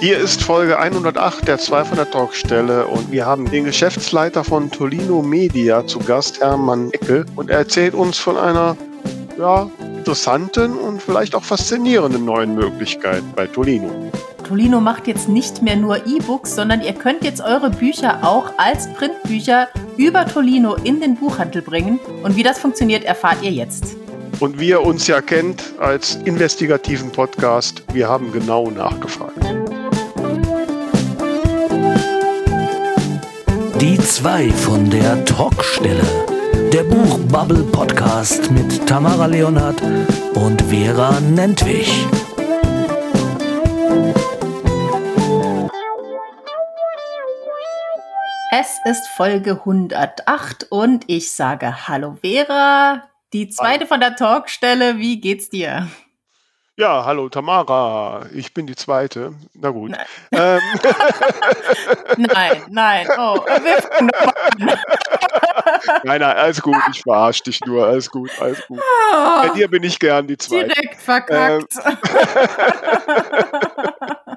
Hier ist Folge 108 der 200 Talkstelle und wir haben den Geschäftsleiter von Tolino Media zu Gast, Hermann Eckel, und er erzählt uns von einer ja, interessanten und vielleicht auch faszinierenden neuen Möglichkeit bei Tolino. Tolino macht jetzt nicht mehr nur E-Books, sondern ihr könnt jetzt eure Bücher auch als Printbücher über Tolino in den Buchhandel bringen. Und wie das funktioniert, erfahrt ihr jetzt. Und wie ihr uns ja kennt als investigativen Podcast, wir haben genau nachgefragt. Die zwei von der Talkstelle. Der Buchbubble Podcast mit Tamara Leonhardt und Vera Nentwich. Es ist Folge 108 und ich sage Hallo Vera, die zweite von der Talkstelle. Wie geht's dir? Ja, hallo Tamara, ich bin die zweite. Na gut. Nein, ähm. nein, nein. Oh, Nein, nein, alles gut, ich verarsche dich nur, alles gut, alles gut. Oh, Bei dir bin ich gern die zweite. Direkt verkackt. Ähm.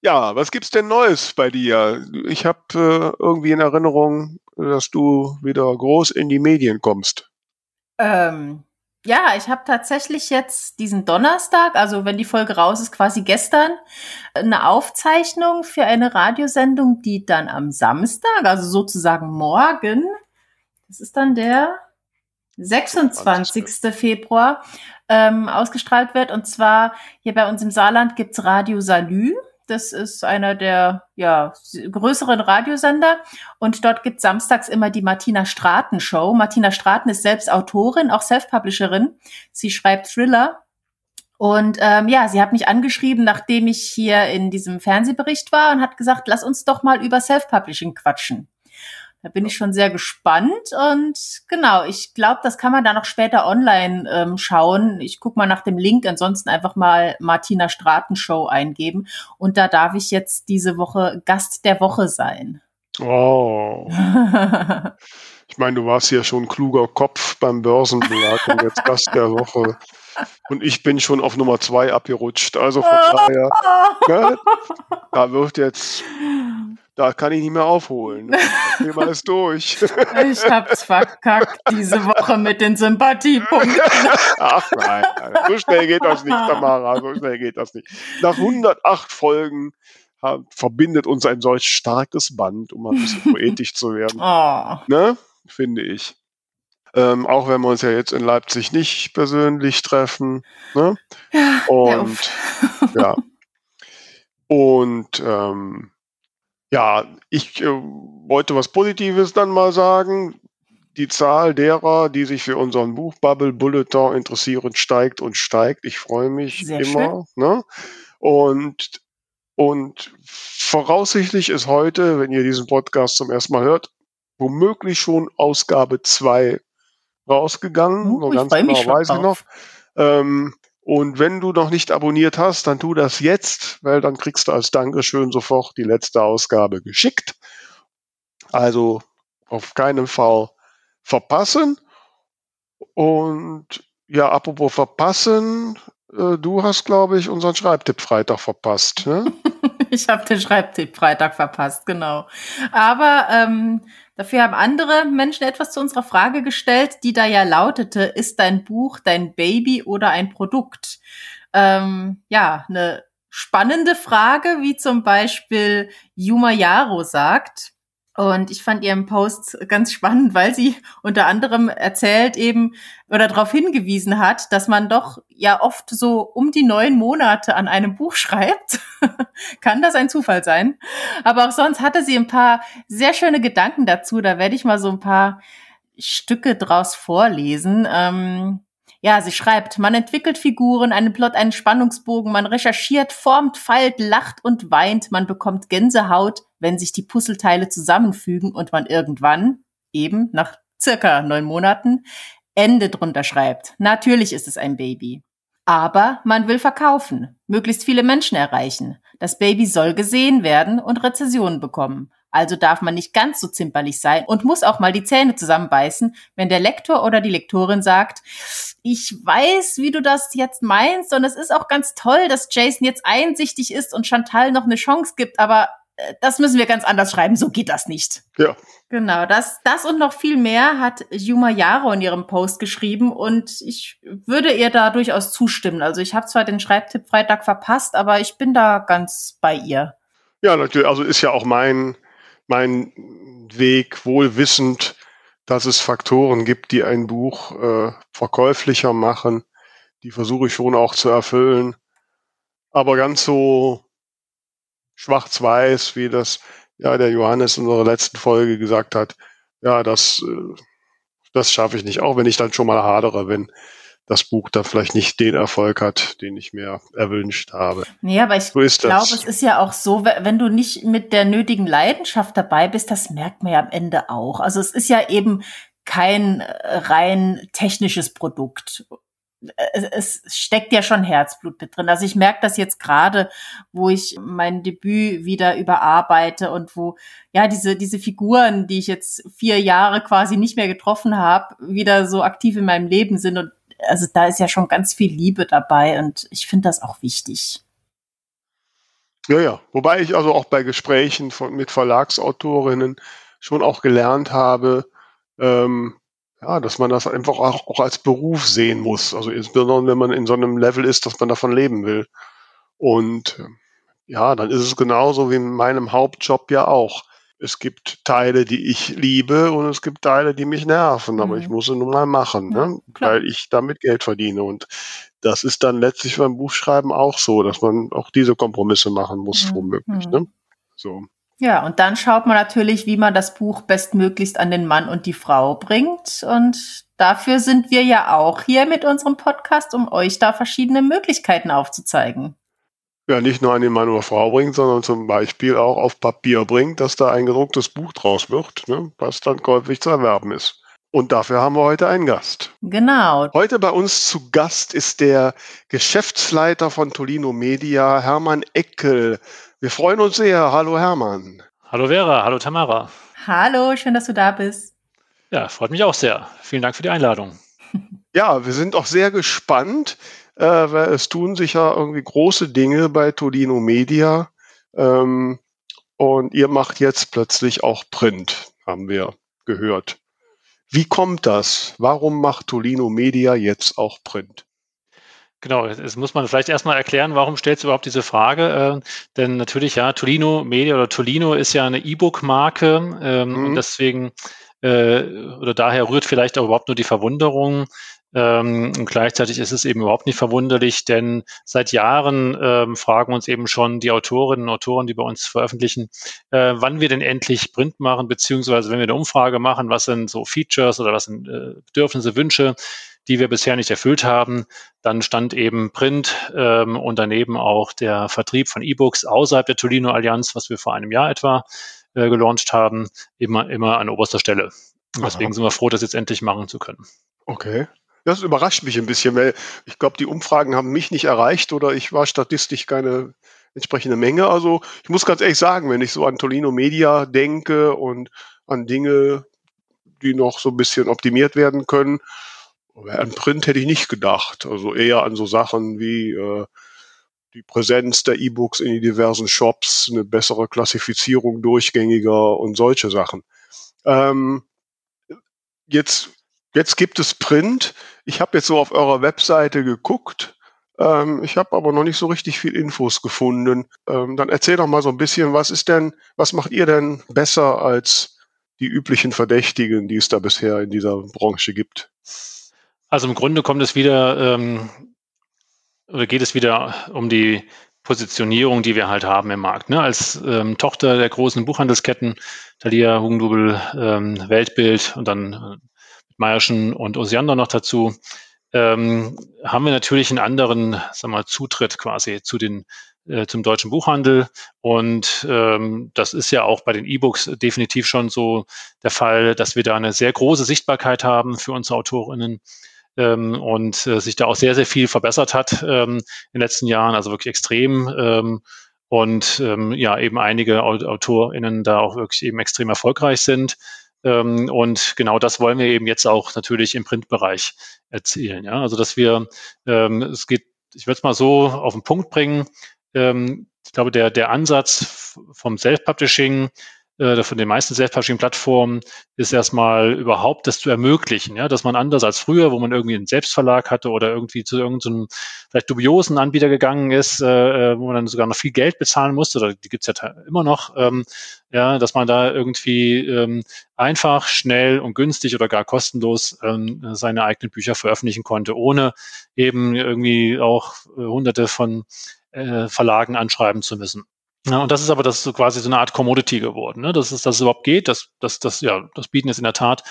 ja, was gibt's denn Neues bei dir? Ich habe äh, irgendwie in Erinnerung, dass du wieder groß in die Medien kommst. Ähm, ja, ich habe tatsächlich jetzt diesen Donnerstag, also wenn die Folge raus ist, quasi gestern, eine Aufzeichnung für eine Radiosendung, die dann am Samstag, also sozusagen morgen, das ist dann der 26. Februar, ähm, ausgestrahlt wird. Und zwar hier bei uns im Saarland gibt's Radio Salü. Das ist einer der ja, größeren Radiosender. Und dort gibt samstags immer die Martina Straten Show. Martina Straten ist selbst Autorin, auch Self-Publisherin. Sie schreibt Thriller. Und ähm, ja, sie hat mich angeschrieben, nachdem ich hier in diesem Fernsehbericht war und hat gesagt, lass uns doch mal über Self-Publishing quatschen. Da bin ich schon sehr gespannt und genau, ich glaube, das kann man dann noch später online ähm, schauen. Ich gucke mal nach dem Link, ansonsten einfach mal Martina Straten Show eingeben und da darf ich jetzt diese Woche Gast der Woche sein. Oh. ich meine, du warst ja schon kluger Kopf beim Börsenblatt und jetzt Gast der Woche. Und ich bin schon auf Nummer zwei abgerutscht. Also von daher, ne, da wird jetzt da kann ich nicht mehr aufholen. Das Thema ist durch. Ich hab's verkackt diese Woche mit den Sympathiepunkten. Ach nein, so schnell geht das nicht, Tamara, so schnell geht das nicht. Nach 108 Folgen verbindet uns ein solch starkes Band, um ein bisschen poetisch zu werden. Oh. Ne? Finde ich. Ähm, auch wenn wir uns ja jetzt in Leipzig nicht persönlich treffen. Ne? Ja, Und ja. Und ähm, ja, ich äh, wollte was Positives dann mal sagen. Die Zahl derer, die sich für unseren Buchbubble Bulletin interessieren, steigt und steigt. Ich freue mich Sehr immer. Ne? Und, und voraussichtlich ist heute, wenn ihr diesen Podcast zum ersten Mal hört, womöglich schon Ausgabe 2 rausgegangen. Uh, ganz genau weiß ich noch. Ähm, und wenn du noch nicht abonniert hast, dann tu das jetzt, weil dann kriegst du als Dankeschön sofort die letzte Ausgabe geschickt. Also auf keinen Fall verpassen. Und ja, apropos verpassen, äh, du hast, glaube ich, unseren Schreibtipp Freitag verpasst. Ne? ich habe den Schreibtipp Freitag verpasst, genau. Aber ähm, Dafür haben andere Menschen etwas zu unserer Frage gestellt, die da ja lautete, ist dein Buch dein Baby oder ein Produkt? Ähm, ja, eine spannende Frage, wie zum Beispiel Yuma Yaro sagt. Und ich fand ihren Post ganz spannend, weil sie unter anderem erzählt eben oder darauf hingewiesen hat, dass man doch ja oft so um die neun Monate an einem Buch schreibt. Kann das ein Zufall sein? Aber auch sonst hatte sie ein paar sehr schöne Gedanken dazu. Da werde ich mal so ein paar Stücke draus vorlesen. Ähm, ja, sie schreibt, man entwickelt Figuren, einen Plot, einen Spannungsbogen, man recherchiert, formt, feilt, lacht und weint, man bekommt Gänsehaut, wenn sich die Puzzleteile zusammenfügen und man irgendwann, eben nach circa neun Monaten, Ende drunter schreibt. Natürlich ist es ein Baby. Aber man will verkaufen, möglichst viele Menschen erreichen. Das Baby soll gesehen werden und Rezessionen bekommen. Also darf man nicht ganz so zimperlich sein und muss auch mal die Zähne zusammenbeißen, wenn der Lektor oder die Lektorin sagt, ich weiß, wie du das jetzt meinst und es ist auch ganz toll, dass Jason jetzt einsichtig ist und Chantal noch eine Chance gibt, aber äh, das müssen wir ganz anders schreiben, so geht das nicht. Ja. Genau, das, das und noch viel mehr hat Juma Yaro in ihrem Post geschrieben und ich würde ihr da durchaus zustimmen. Also ich habe zwar den Schreibtipp Freitag verpasst, aber ich bin da ganz bei ihr. Ja, natürlich. Also ist ja auch mein, mein Weg, wohl wissend, dass es Faktoren gibt, die ein Buch äh, verkäuflicher machen. Die versuche ich schon auch zu erfüllen. Aber ganz so schwarz-weiß, wie das ja der Johannes in unserer letzten Folge gesagt hat, ja, das, äh, das schaffe ich nicht, auch wenn ich dann schon mal hadere, wenn das Buch da vielleicht nicht den Erfolg hat, den ich mir erwünscht habe. Nee, aber ich so glaube, es ist ja auch so, wenn du nicht mit der nötigen Leidenschaft dabei bist, das merkt man ja am Ende auch. Also es ist ja eben kein äh, rein technisches Produkt es steckt ja schon Herzblut mit drin. Also ich merke das jetzt gerade, wo ich mein Debüt wieder überarbeite und wo ja diese diese Figuren, die ich jetzt vier Jahre quasi nicht mehr getroffen habe, wieder so aktiv in meinem Leben sind und also da ist ja schon ganz viel Liebe dabei und ich finde das auch wichtig. Ja, ja. Wobei ich also auch bei Gesprächen von, mit Verlagsautorinnen schon auch gelernt habe, ähm, ja, dass man das einfach auch, auch als Beruf sehen muss. Also insbesondere, wenn man in so einem Level ist, dass man davon leben will. Und ähm, ja, dann ist es genauso wie in meinem Hauptjob ja auch. Es gibt Teile, die ich liebe und es gibt Teile, die mich nerven, mhm. aber ich mhm. muss sie nun mal machen, ja, ne? weil ich damit Geld verdiene. Und das ist dann letztlich beim Buchschreiben auch so, dass man auch diese Kompromisse machen muss, mhm. womöglich. Mhm. Ne? So. Ja, und dann schaut man natürlich, wie man das Buch bestmöglichst an den Mann und die Frau bringt. Und dafür sind wir ja auch hier mit unserem Podcast, um euch da verschiedene Möglichkeiten aufzuzeigen. Ja, nicht nur an den Mann oder Frau bringt, sondern zum Beispiel auch auf Papier bringt, dass da ein gedrucktes Buch draus wird, ne, was dann käuflich zu erwerben ist. Und dafür haben wir heute einen Gast. Genau. Heute bei uns zu Gast ist der Geschäftsleiter von Tolino Media, Hermann Eckel. Wir freuen uns sehr. Hallo Hermann. Hallo Vera, hallo Tamara. Hallo, schön, dass du da bist. Ja, freut mich auch sehr. Vielen Dank für die Einladung. Ja, wir sind auch sehr gespannt, äh, weil es tun sich ja irgendwie große Dinge bei Tolino Media. Ähm, und ihr macht jetzt plötzlich auch Print, haben wir gehört. Wie kommt das? Warum macht Tolino Media jetzt auch Print? Genau, es muss man vielleicht erstmal erklären, warum stellst du überhaupt diese Frage? Äh, denn natürlich, ja, Tolino Media oder Tolino ist ja eine E-Book-Marke ähm, mhm. und deswegen äh, oder daher rührt vielleicht auch überhaupt nur die Verwunderung. Ähm, und gleichzeitig ist es eben überhaupt nicht verwunderlich, denn seit Jahren ähm, fragen uns eben schon die Autorinnen und Autoren, die bei uns veröffentlichen, äh, wann wir denn endlich Print machen, beziehungsweise wenn wir eine Umfrage machen, was sind so Features oder was sind äh, Bedürfnisse, Wünsche, die wir bisher nicht erfüllt haben. Dann stand eben Print ähm, und daneben auch der Vertrieb von E-Books außerhalb der Tolino Allianz, was wir vor einem Jahr etwa äh, gelauncht haben, immer, immer an oberster Stelle. Und deswegen sind wir froh, das jetzt endlich machen zu können. Okay. Das überrascht mich ein bisschen, weil ich glaube, die Umfragen haben mich nicht erreicht oder ich war statistisch keine entsprechende Menge. Also ich muss ganz ehrlich sagen, wenn ich so an Tolino Media denke und an Dinge, die noch so ein bisschen optimiert werden können, an Print hätte ich nicht gedacht. Also eher an so Sachen wie äh, die Präsenz der E-Books in die diversen Shops, eine bessere Klassifizierung durchgängiger und solche Sachen. Ähm, jetzt, jetzt gibt es Print. Ich habe jetzt so auf eurer Webseite geguckt. Ähm, ich habe aber noch nicht so richtig viel Infos gefunden. Ähm, dann erzähl doch mal so ein bisschen, was ist denn, was macht ihr denn besser als die üblichen Verdächtigen, die es da bisher in dieser Branche gibt? Also im Grunde kommt es wieder, ähm, oder geht es wieder um die Positionierung, die wir halt haben im Markt. Ne? Als ähm, Tochter der großen Buchhandelsketten, Thalia, Hugendubel, ähm, Weltbild und dann Meierschen und Osiander noch dazu, ähm, haben wir natürlich einen anderen sag mal, Zutritt quasi zu den äh, zum deutschen Buchhandel. Und ähm, das ist ja auch bei den E-Books definitiv schon so der Fall, dass wir da eine sehr große Sichtbarkeit haben für unsere Autorinnen ähm, und äh, sich da auch sehr, sehr viel verbessert hat ähm, in den letzten Jahren, also wirklich extrem. Ähm, und ähm, ja eben einige AutorInnen da auch wirklich eben extrem erfolgreich sind. Ähm, und genau das wollen wir eben jetzt auch natürlich im Printbereich erzielen. Ja? Also dass wir, ähm, es geht, ich würde es mal so auf den Punkt bringen, ähm, ich glaube, der, der Ansatz vom Self-Publishing äh, von den meisten Self-Publishing-Plattformen ist erstmal überhaupt das zu ermöglichen, ja, dass man anders als früher, wo man irgendwie einen Selbstverlag hatte oder irgendwie zu irgendeinem vielleicht dubiosen Anbieter gegangen ist, äh, äh wo man dann sogar noch viel Geld bezahlen musste, oder die gibt's ja immer noch, ähm, ja, dass man da irgendwie ähm, einfach, schnell und günstig oder gar kostenlos ähm, seine eigenen Bücher veröffentlichen konnte, ohne eben irgendwie auch äh, hunderte von äh, Verlagen anschreiben zu müssen. Ja, und das ist aber das so quasi so eine Art Commodity geworden, ne? dass es das überhaupt geht. Das, das, das, ja, das bieten jetzt in der Tat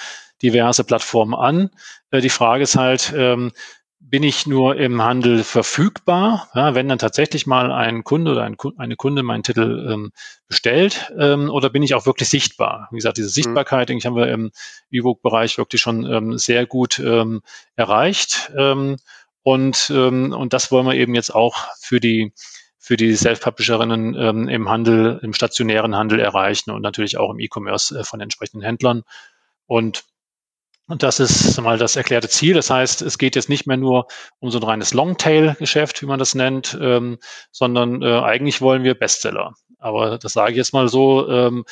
diverse Plattformen an. Äh, die Frage ist halt, ähm, bin ich nur im Handel verfügbar, ja, wenn dann tatsächlich mal ein Kunde oder ein, eine Kunde meinen Titel ähm, bestellt, ähm, oder bin ich auch wirklich sichtbar? Wie gesagt, diese mhm. Sichtbarkeit, mhm. denke ich, haben wir im E-Book-Bereich wirklich schon ähm, sehr gut ähm, erreicht. Ähm, und, und das wollen wir eben jetzt auch für die für die Self-Publisherinnen ähm, im Handel, im stationären Handel erreichen und natürlich auch im E-Commerce äh, von entsprechenden Händlern. Und und das ist mal das erklärte Ziel. Das heißt, es geht jetzt nicht mehr nur um so ein reines Longtail-Geschäft, wie man das nennt, ähm, sondern äh, eigentlich wollen wir Bestseller. Aber das sage ich jetzt mal so ähm,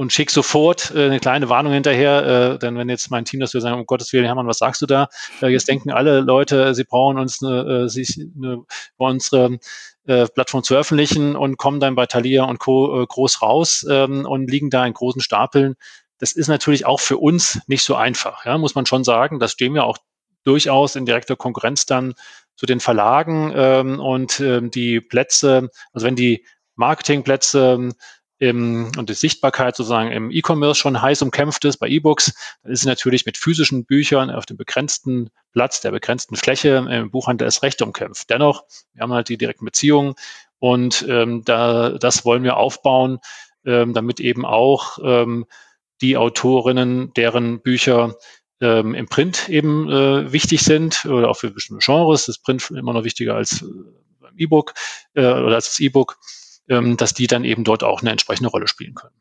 und schick sofort äh, eine kleine Warnung hinterher, äh, denn wenn jetzt mein Team das will sagen, um Gottes Willen, Hermann, was sagst du da? Äh, jetzt denken alle Leute, sie brauchen uns eine, äh, sich eine, unsere äh, Plattform zu veröffentlichen und kommen dann bei Thalia und Co. Äh, groß raus ähm, und liegen da in großen Stapeln das ist natürlich auch für uns nicht so einfach, ja, muss man schon sagen. Das stehen wir auch durchaus in direkter Konkurrenz dann zu den Verlagen ähm, und ähm, die Plätze, also wenn die Marketingplätze im, und die Sichtbarkeit sozusagen im E-Commerce schon heiß umkämpft ist bei E-Books, dann ist es natürlich mit physischen Büchern auf dem begrenzten Platz, der begrenzten Fläche im Buchhandel erst recht umkämpft. Dennoch, wir haben halt die direkten Beziehungen und ähm, da, das wollen wir aufbauen, ähm, damit eben auch ähm, die Autorinnen, deren Bücher ähm, im Print eben äh, wichtig sind oder auch für bestimmte Genres, das Print immer noch wichtiger als äh, beim E-Book äh, oder als das E-Book, dass die dann eben dort auch eine entsprechende Rolle spielen können.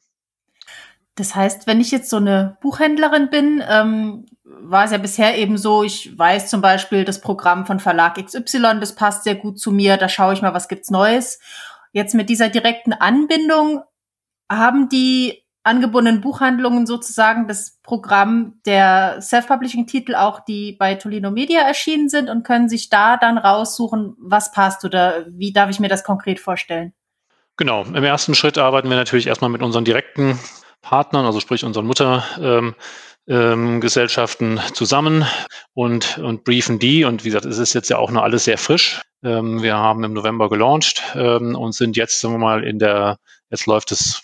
Das heißt, wenn ich jetzt so eine Buchhändlerin bin, ähm, war es ja bisher eben so, ich weiß zum Beispiel, das Programm von Verlag XY, das passt sehr gut zu mir, da schaue ich mal, was gibt's Neues. Jetzt mit dieser direkten Anbindung haben die angebundenen Buchhandlungen sozusagen das Programm der Self-Publishing-Titel auch, die bei Tolino Media erschienen sind und können sich da dann raussuchen, was passt oder wie darf ich mir das konkret vorstellen? Genau, im ersten Schritt arbeiten wir natürlich erstmal mit unseren direkten Partnern, also sprich unseren Mutter. Ähm, ähm, zusammen und, und briefen die. Und wie gesagt, es ist jetzt ja auch noch alles sehr frisch. Ähm, wir haben im November gelauncht ähm, und sind jetzt, sagen wir mal, in der, jetzt läuft es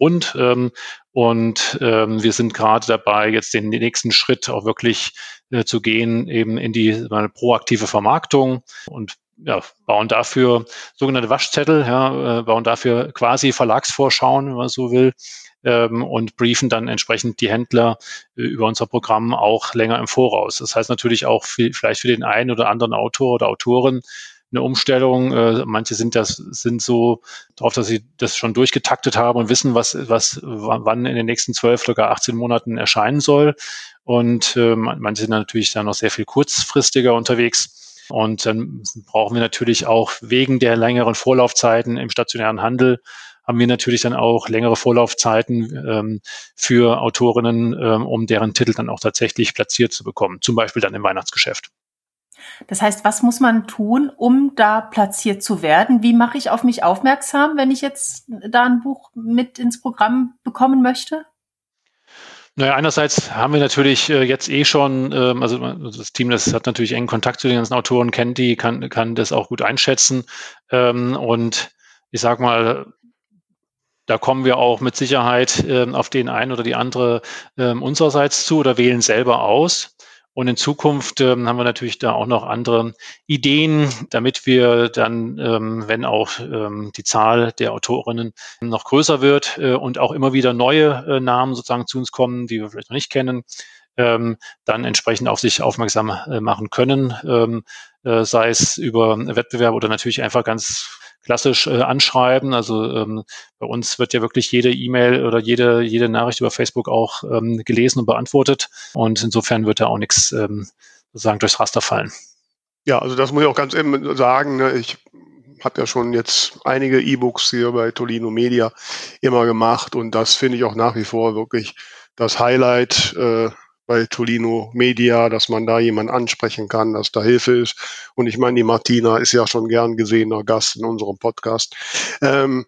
rund. Ähm, und ähm, wir sind gerade dabei, jetzt den nächsten Schritt auch wirklich äh, zu gehen, eben in die proaktive Vermarktung und ja, bauen dafür sogenannte Waschzettel, ja, äh, bauen dafür quasi Verlagsvorschauen, wenn man so will, ähm, und briefen dann entsprechend die Händler äh, über unser Programm auch länger im Voraus. Das heißt natürlich auch viel, vielleicht für den einen oder anderen Autor oder Autorin eine Umstellung. Äh, manche sind das sind so darauf, dass sie das schon durchgetaktet haben und wissen, was was wann in den nächsten zwölf sogar 18 Monaten erscheinen soll. Und äh, manche sind natürlich dann noch sehr viel kurzfristiger unterwegs. Und dann brauchen wir natürlich auch wegen der längeren Vorlaufzeiten im stationären Handel haben wir natürlich dann auch längere Vorlaufzeiten ähm, für Autorinnen, ähm, um deren Titel dann auch tatsächlich platziert zu bekommen, zum Beispiel dann im Weihnachtsgeschäft. Das heißt, was muss man tun, um da platziert zu werden? Wie mache ich auf mich aufmerksam, wenn ich jetzt da ein Buch mit ins Programm bekommen möchte? Naja, einerseits haben wir natürlich äh, jetzt eh schon, ähm, also das Team, das hat natürlich engen Kontakt zu den ganzen Autoren, kennt die, kann, kann das auch gut einschätzen. Ähm, und ich sag mal, da kommen wir auch mit Sicherheit ähm, auf den einen oder die andere ähm, unsererseits zu oder wählen selber aus. Und in Zukunft ähm, haben wir natürlich da auch noch andere Ideen, damit wir dann, ähm, wenn auch ähm, die Zahl der Autorinnen noch größer wird äh, und auch immer wieder neue äh, Namen sozusagen zu uns kommen, die wir vielleicht noch nicht kennen, ähm, dann entsprechend auf sich aufmerksam äh, machen können, ähm, äh, sei es über Wettbewerb oder natürlich einfach ganz klassisch äh, anschreiben. Also ähm, bei uns wird ja wirklich jede E-Mail oder jede, jede Nachricht über Facebook auch ähm, gelesen und beantwortet. Und insofern wird da auch nichts ähm, sozusagen durchs Raster fallen. Ja, also das muss ich auch ganz eben sagen. Ne? Ich habe ja schon jetzt einige E-Books hier bei Tolino Media immer gemacht und das finde ich auch nach wie vor wirklich das Highlight äh, bei Tolino Media, dass man da jemanden ansprechen kann, dass da Hilfe ist. Und ich meine, die Martina ist ja schon gern gesehener Gast in unserem Podcast. Ähm,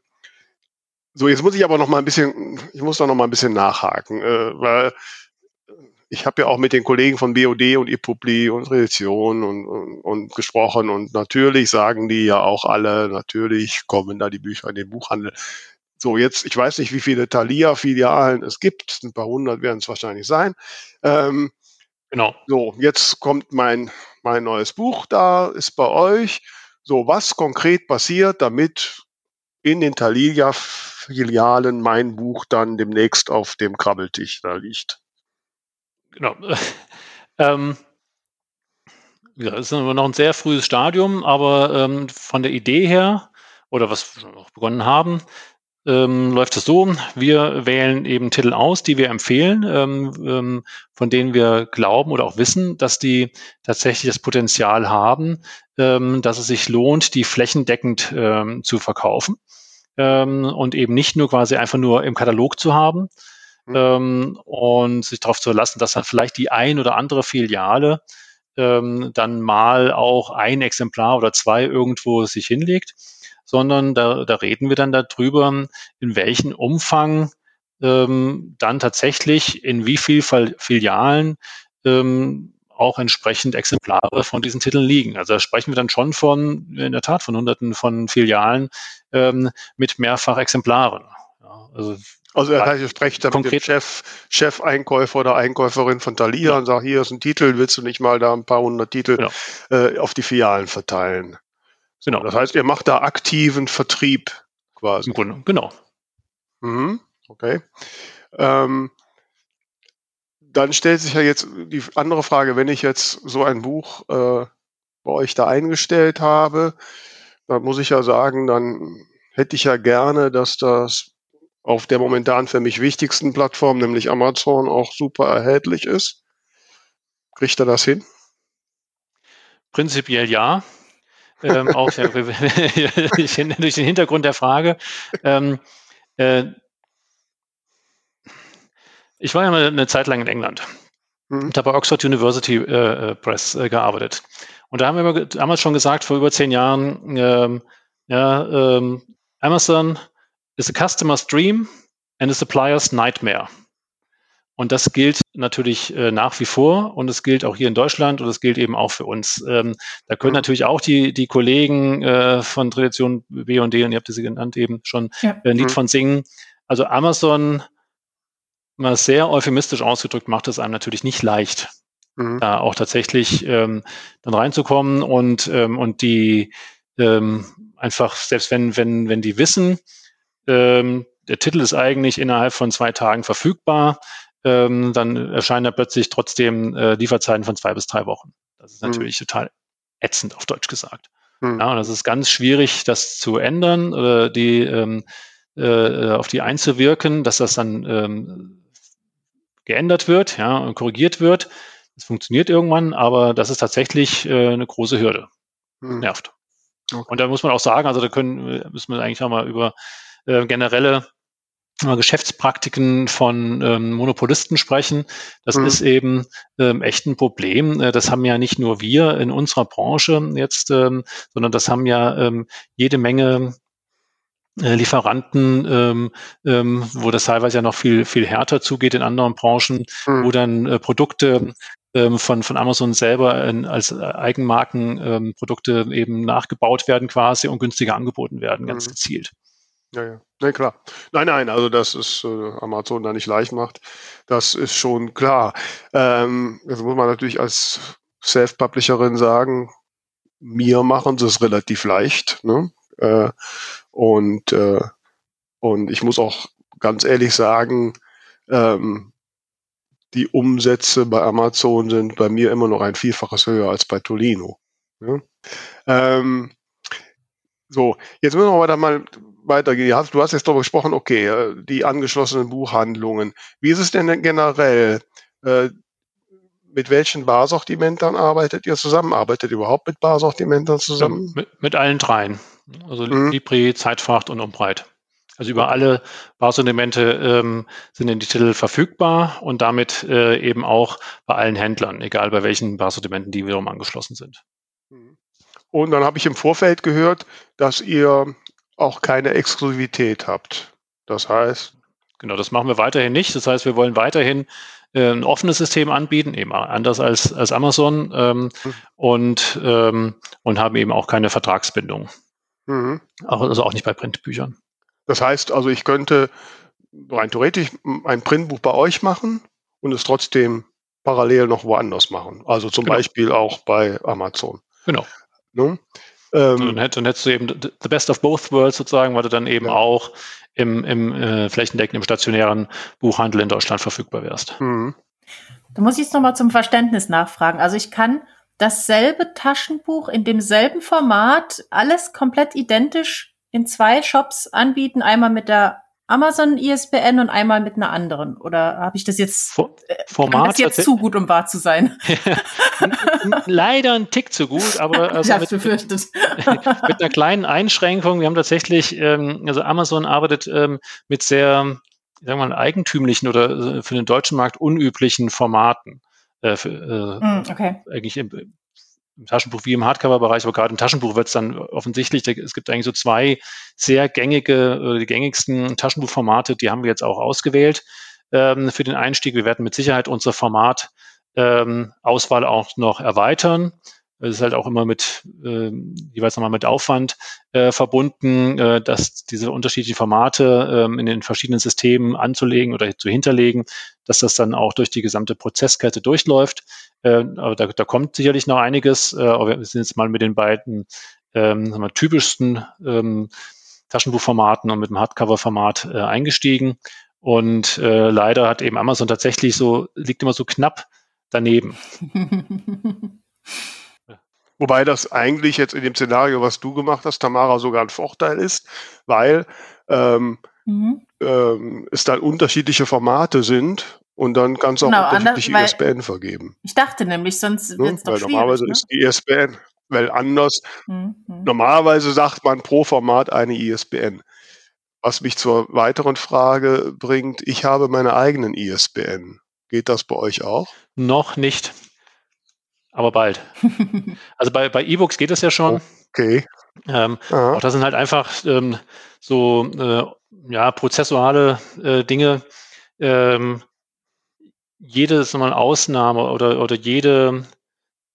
so, jetzt muss ich aber noch mal ein bisschen, ich muss da noch mal ein bisschen nachhaken, äh, weil ich habe ja auch mit den Kollegen von BOD und ePubli und Religion und, und, und gesprochen und natürlich sagen die ja auch alle, natürlich kommen da die Bücher in den Buchhandel. So, jetzt, ich weiß nicht, wie viele Thalia-Filialen es gibt. Ein paar hundert werden es wahrscheinlich sein. Ähm, genau. So, jetzt kommt mein, mein neues Buch da, ist bei euch. So, was konkret passiert, damit in den Thalia-Filialen mein Buch dann demnächst auf dem Krabbeltisch da liegt? Genau. ähm, ja, ist noch ein sehr frühes Stadium, aber ähm, von der Idee her oder was wir noch begonnen haben, ähm, läuft es so, wir wählen eben Titel aus, die wir empfehlen, ähm, ähm, von denen wir glauben oder auch wissen, dass die tatsächlich das Potenzial haben, ähm, dass es sich lohnt, die flächendeckend ähm, zu verkaufen ähm, und eben nicht nur quasi einfach nur im Katalog zu haben, Mhm. und sich darauf zu verlassen, dass dann vielleicht die ein oder andere Filiale dann mal auch ein Exemplar oder zwei irgendwo sich hinlegt, sondern da, da reden wir dann darüber, in welchem Umfang ähm, dann tatsächlich in wie viel Filialen ähm, auch entsprechend Exemplare von diesen Titeln liegen. Also da sprechen wir dann schon von, in der Tat, von Hunderten von Filialen ähm, mit mehrfach Exemplaren. Ja, also also er heißt, sprecht dann mit dem Chef, Chef-Einkäufer oder Einkäuferin von Thalia ja. und sagt, hier ist ein Titel, willst du nicht mal da ein paar hundert Titel genau. äh, auf die Filialen verteilen? Genau. Das heißt, ihr macht da aktiven Vertrieb quasi. Im Grunde, genau. Mhm, okay. Ähm, dann stellt sich ja jetzt die andere Frage, wenn ich jetzt so ein Buch äh, bei euch da eingestellt habe, dann muss ich ja sagen, dann hätte ich ja gerne, dass das auf der momentan für mich wichtigsten Plattform, nämlich Amazon, auch super erhältlich ist. Kriegt er das hin? Prinzipiell ja. Ähm, auch durch den Hintergrund der Frage. Ähm, äh, ich war ja mal eine Zeit lang in England. Mhm. Ich habe bei Oxford University äh, äh, Press äh, gearbeitet. Und da haben wir damals schon gesagt, vor über zehn Jahren, ähm, ja, ähm, Amazon is a customer's dream and a supplier's nightmare. Und das gilt natürlich äh, nach wie vor und es gilt auch hier in Deutschland und es gilt eben auch für uns. Ähm, da können natürlich auch die, die Kollegen äh, von Tradition B und D, und ihr habt sie genannt, eben schon ja. ein Lied mhm. von singen. Also Amazon, mal sehr euphemistisch ausgedrückt, macht es einem natürlich nicht leicht, mhm. da auch tatsächlich ähm, dann reinzukommen und, ähm, und die ähm, einfach, selbst wenn, wenn, wenn die wissen, ähm, der Titel ist eigentlich innerhalb von zwei Tagen verfügbar, ähm, dann erscheinen da plötzlich trotzdem äh, Lieferzeiten von zwei bis drei Wochen. Das ist mhm. natürlich mhm. total ätzend, auf Deutsch gesagt. Mhm. Ja, und das ist ganz schwierig, das zu ändern oder die ähm, äh, auf die einzuwirken, dass das dann ähm, geändert wird, ja, und korrigiert wird. Das funktioniert irgendwann, aber das ist tatsächlich äh, eine große Hürde. Mhm. Nervt. Okay. Und da muss man auch sagen, also da können, müssen wir eigentlich auch mal über äh, generelle äh, Geschäftspraktiken von ähm, Monopolisten sprechen. Das mhm. ist eben ähm, echt ein Problem. Äh, das haben ja nicht nur wir in unserer Branche jetzt, ähm, sondern das haben ja ähm, jede Menge äh, Lieferanten, ähm, ähm, wo das teilweise ja noch viel, viel härter zugeht in anderen Branchen, mhm. wo dann äh, Produkte von, von Amazon selber in, als Eigenmarkenprodukte ähm, eben nachgebaut werden quasi und günstiger angeboten werden, ganz mhm. gezielt. Ja, ja. Nee, klar. Nein, nein, also dass es äh, Amazon da nicht leicht macht, das ist schon klar. Ähm, das muss man natürlich als Self-Publisherin sagen, mir machen sie es relativ leicht. Ne? Äh, und, äh, und ich muss auch ganz ehrlich sagen, ähm, die Umsätze bei Amazon sind bei mir immer noch ein Vielfaches höher als bei Tolino. Ne? Ähm, So, jetzt müssen wir weiter mal weitergehen. Du hast jetzt darüber gesprochen, okay, äh, die angeschlossenen Buchhandlungen. Wie ist es denn generell? Äh, mit welchen Barsortimentern arbeitet ihr zusammen? Arbeitet ihr überhaupt mit Barsortimentern zusammen? Ja, mit, mit, allen dreien. Also mhm. Libri, Zeitfracht und Umbreit. Also über alle Barsortimente ähm, sind die Titel verfügbar und damit äh, eben auch bei allen Händlern, egal bei welchen Barsortimenten die wiederum angeschlossen sind. Mhm. Und dann habe ich im Vorfeld gehört, dass ihr auch keine Exklusivität habt. Das heißt. Genau, das machen wir weiterhin nicht. Das heißt, wir wollen weiterhin äh, ein offenes System anbieten, eben anders als, als Amazon ähm, mhm. und, ähm, und haben eben auch keine Vertragsbindung. Mhm. Also auch nicht bei Printbüchern. Das heißt also, ich könnte rein theoretisch ein Printbuch bei euch machen und es trotzdem parallel noch woanders machen. Also zum genau. Beispiel auch bei Amazon. Genau. Ne? Ähm, dann, hätt, dann, hättest du eben the best of both worlds sozusagen, weil du dann eben ja. auch im, im äh, flächendeckenden, im stationären Buchhandel in Deutschland verfügbar wärst. Mhm. Da muss ich jetzt nochmal zum Verständnis nachfragen. Also ich kann dasselbe Taschenbuch in demselben Format, alles komplett identisch in zwei Shops anbieten, einmal mit der Amazon ISBN und einmal mit einer anderen? Oder habe ich das jetzt, äh, Format das jetzt zu gut, um wahr zu sein? Leider ein Tick zu gut, aber also ich mit, befürchtet. mit einer kleinen Einschränkung. Wir haben tatsächlich, ähm, also Amazon arbeitet ähm, mit sehr, sagen wir mal, eigentümlichen oder äh, für den deutschen Markt unüblichen Formaten. Äh, für, äh, mm, okay. Eigentlich im, Taschenbuch wie im Hardcover-Bereich, aber gerade im Taschenbuch wird es dann offensichtlich, es gibt eigentlich so zwei sehr gängige, oder die gängigsten Taschenbuchformate, die haben wir jetzt auch ausgewählt ähm, für den Einstieg. Wir werden mit Sicherheit unsere Formatauswahl ähm, auch noch erweitern. Es ist halt auch immer mit äh, jeweils nochmal mit Aufwand äh, verbunden, äh, dass diese unterschiedlichen Formate äh, in den verschiedenen Systemen anzulegen oder zu hinterlegen, dass das dann auch durch die gesamte Prozesskette durchläuft. Äh, aber da, da kommt sicherlich noch einiges. Äh, aber wir sind jetzt mal mit den beiden ähm, wir, typischsten ähm, Taschenbuchformaten und mit dem Hardcover-Format äh, eingestiegen. Und äh, leider hat eben Amazon tatsächlich so, liegt immer so knapp daneben. Wobei das eigentlich jetzt in dem Szenario, was du gemacht hast, Tamara, sogar ein Vorteil ist, weil ähm, mhm. ähm, es dann unterschiedliche Formate sind und dann kannst du auch genau, unterschiedliche anders, ISBN vergeben. Ich dachte nämlich, sonst ne? wird es doch Weil normalerweise ne? ist die ISBN, weil anders, mhm. normalerweise sagt man pro Format eine ISBN. Was mich zur weiteren Frage bringt, ich habe meine eigenen ISBN. Geht das bei euch auch? Noch nicht aber bald. also bei, bei E-Books geht es ja schon. Okay. Ähm, auch das sind halt einfach ähm, so äh, ja, prozessuale äh, Dinge. Ähm, jede mal Ausnahme oder, oder jede,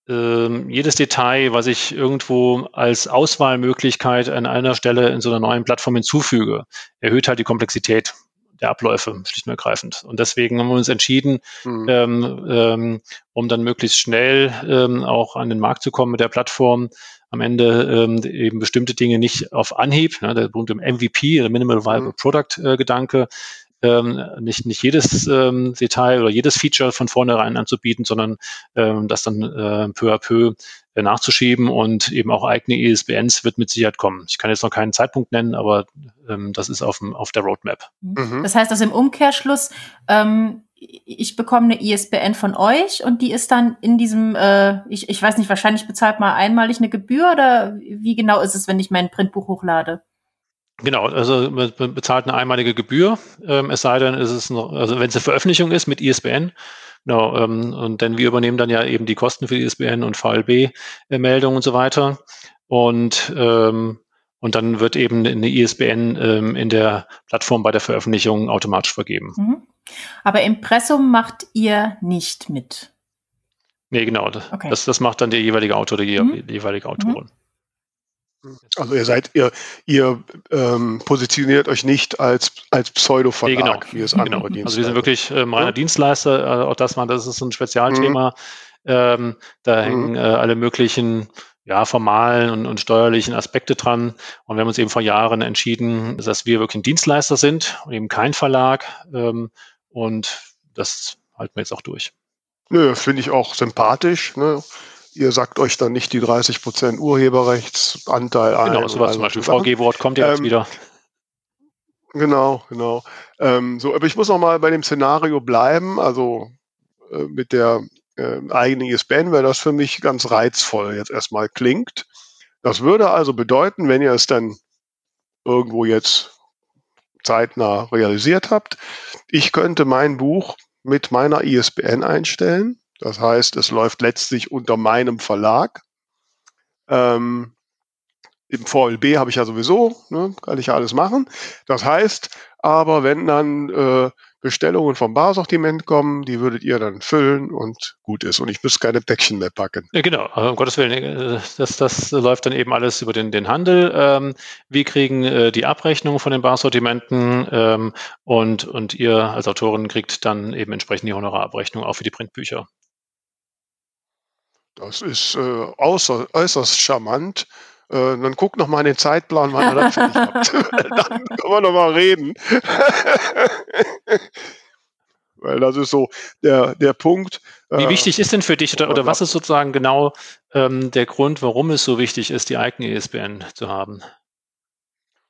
ähm, jedes Detail, was ich irgendwo als Auswahlmöglichkeit an einer Stelle in so einer neuen Plattform hinzufüge, erhöht halt die Komplexität der Abläufe, schlicht und ergreifend. Und deswegen haben wir uns entschieden, mhm. ähm, ähm, um dann möglichst schnell ähm, auch an den Markt zu kommen mit der Plattform, am Ende ähm, eben bestimmte Dinge nicht auf Anhieb, ne, der berühmte MVP, der Minimal Viable mhm. Product äh, Gedanke, ähm, nicht, nicht jedes ähm, Detail oder jedes Feature von vornherein anzubieten, sondern ähm, das dann äh, peu à peu äh, nachzuschieben und eben auch eigene ISBNs wird mit Sicherheit kommen. Ich kann jetzt noch keinen Zeitpunkt nennen, aber ähm, das ist auf, dem, auf der Roadmap. Mhm. Das heißt, also im Umkehrschluss, ähm, ich bekomme eine ISBN von euch und die ist dann in diesem, äh, ich, ich weiß nicht, wahrscheinlich bezahlt mal einmalig eine Gebühr oder wie genau ist es, wenn ich mein Printbuch hochlade? Genau, also man bezahlt eine einmalige Gebühr, ähm, es sei denn, ist es noch, also wenn es eine Veröffentlichung ist mit ISBN, genau, ähm, und denn wir übernehmen dann ja eben die Kosten für die ISBN und VLB-Meldungen und so weiter. Und ähm, und dann wird eben eine ISBN ähm, in der Plattform bei der Veröffentlichung automatisch vergeben. Mhm. Aber Impressum macht ihr nicht mit. Nee, genau. Okay. Das, das macht dann der jeweilige Autor die, mhm. jeweilige Autorin. Mhm. Also ihr seid, ihr, ihr ähm, positioniert euch nicht als, als Pseudo-Verlag, nee, genau. wie es andere genau. Dienstleister. Also wir sind wirklich ähm, reiner ja. Dienstleister, also auch das, war, das ist ein Spezialthema. Mhm. Ähm, da mhm. hängen äh, alle möglichen ja, formalen und, und steuerlichen Aspekte dran. Und wir haben uns eben vor Jahren entschieden, dass wir wirklich ein Dienstleister sind und eben kein Verlag. Ähm, und das halten wir jetzt auch durch. Nö, finde ich auch sympathisch. Ne? Ihr sagt euch dann nicht die 30% Urheberrechtsanteil ein. Genau, sowas zum Beispiel. VG-Wort kommt ja jetzt ähm, wieder. Genau, genau. Ähm, so, aber ich muss noch mal bei dem Szenario bleiben. Also äh, mit der äh, eigenen ISBN wäre das für mich ganz reizvoll jetzt erstmal klingt. Das würde also bedeuten, wenn ihr es dann irgendwo jetzt zeitnah realisiert habt, ich könnte mein Buch mit meiner ISBN einstellen. Das heißt, es läuft letztlich unter meinem Verlag. Ähm, Im VLB habe ich ja sowieso, ne, kann ich ja alles machen. Das heißt, aber wenn dann äh, Bestellungen vom Barsortiment kommen, die würdet ihr dann füllen und gut ist. Und ich müsste keine Päckchen mehr packen. Ja, genau, um Gottes Willen, äh, das, das läuft dann eben alles über den, den Handel. Ähm, wir kriegen äh, die Abrechnung von den Barsortimenten ähm, und, und ihr als Autorin kriegt dann eben entsprechend die Honorarabrechnung auch für die Printbücher. Das ist äh, außer, äußerst charmant. Äh, dann guck noch mal in den Zeitplan, wann ihr das fertig habt. dann können wir noch mal reden. Weil das ist so der, der Punkt. Wie äh, wichtig ist denn für dich oder, oder was ist sozusagen genau ähm, der Grund, warum es so wichtig ist, die eigene ISBN zu haben?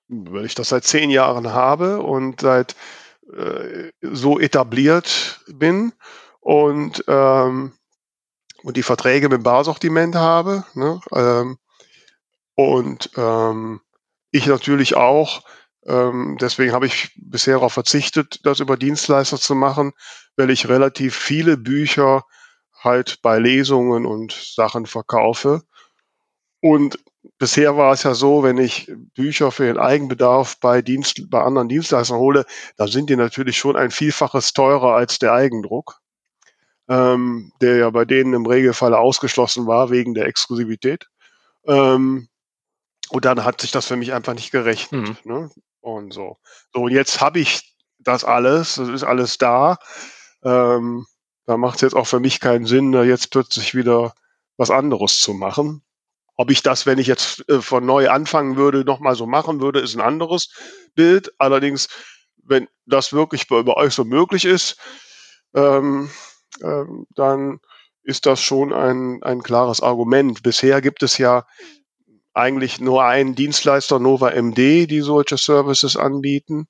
Weil ich das seit zehn Jahren habe und seit äh, so etabliert bin und, ähm, und die Verträge mit dem Barsortiment habe. Ne? Ähm, und ähm, ich natürlich auch. Ähm, deswegen habe ich bisher darauf verzichtet, das über Dienstleister zu machen, weil ich relativ viele Bücher halt bei Lesungen und Sachen verkaufe. Und bisher war es ja so, wenn ich Bücher für den Eigenbedarf bei, Dienst, bei anderen Dienstleistern hole, dann sind die natürlich schon ein Vielfaches teurer als der Eigendruck, ähm, der ja bei denen im Regelfall ausgeschlossen war wegen der Exklusivität. Ähm, und dann hat sich das für mich einfach nicht gerechnet. Mhm. Ne? Und so. So, und jetzt habe ich das alles, das ist alles da. Ähm, da macht es jetzt auch für mich keinen Sinn, da jetzt plötzlich wieder was anderes zu machen. Ob ich das, wenn ich jetzt äh, von neu anfangen würde, nochmal so machen würde, ist ein anderes Bild. Allerdings, wenn das wirklich bei, bei euch so möglich ist, ähm, ähm, dann ist das schon ein, ein klares Argument. Bisher gibt es ja eigentlich nur einen Dienstleister, Nova MD, die solche Services anbieten,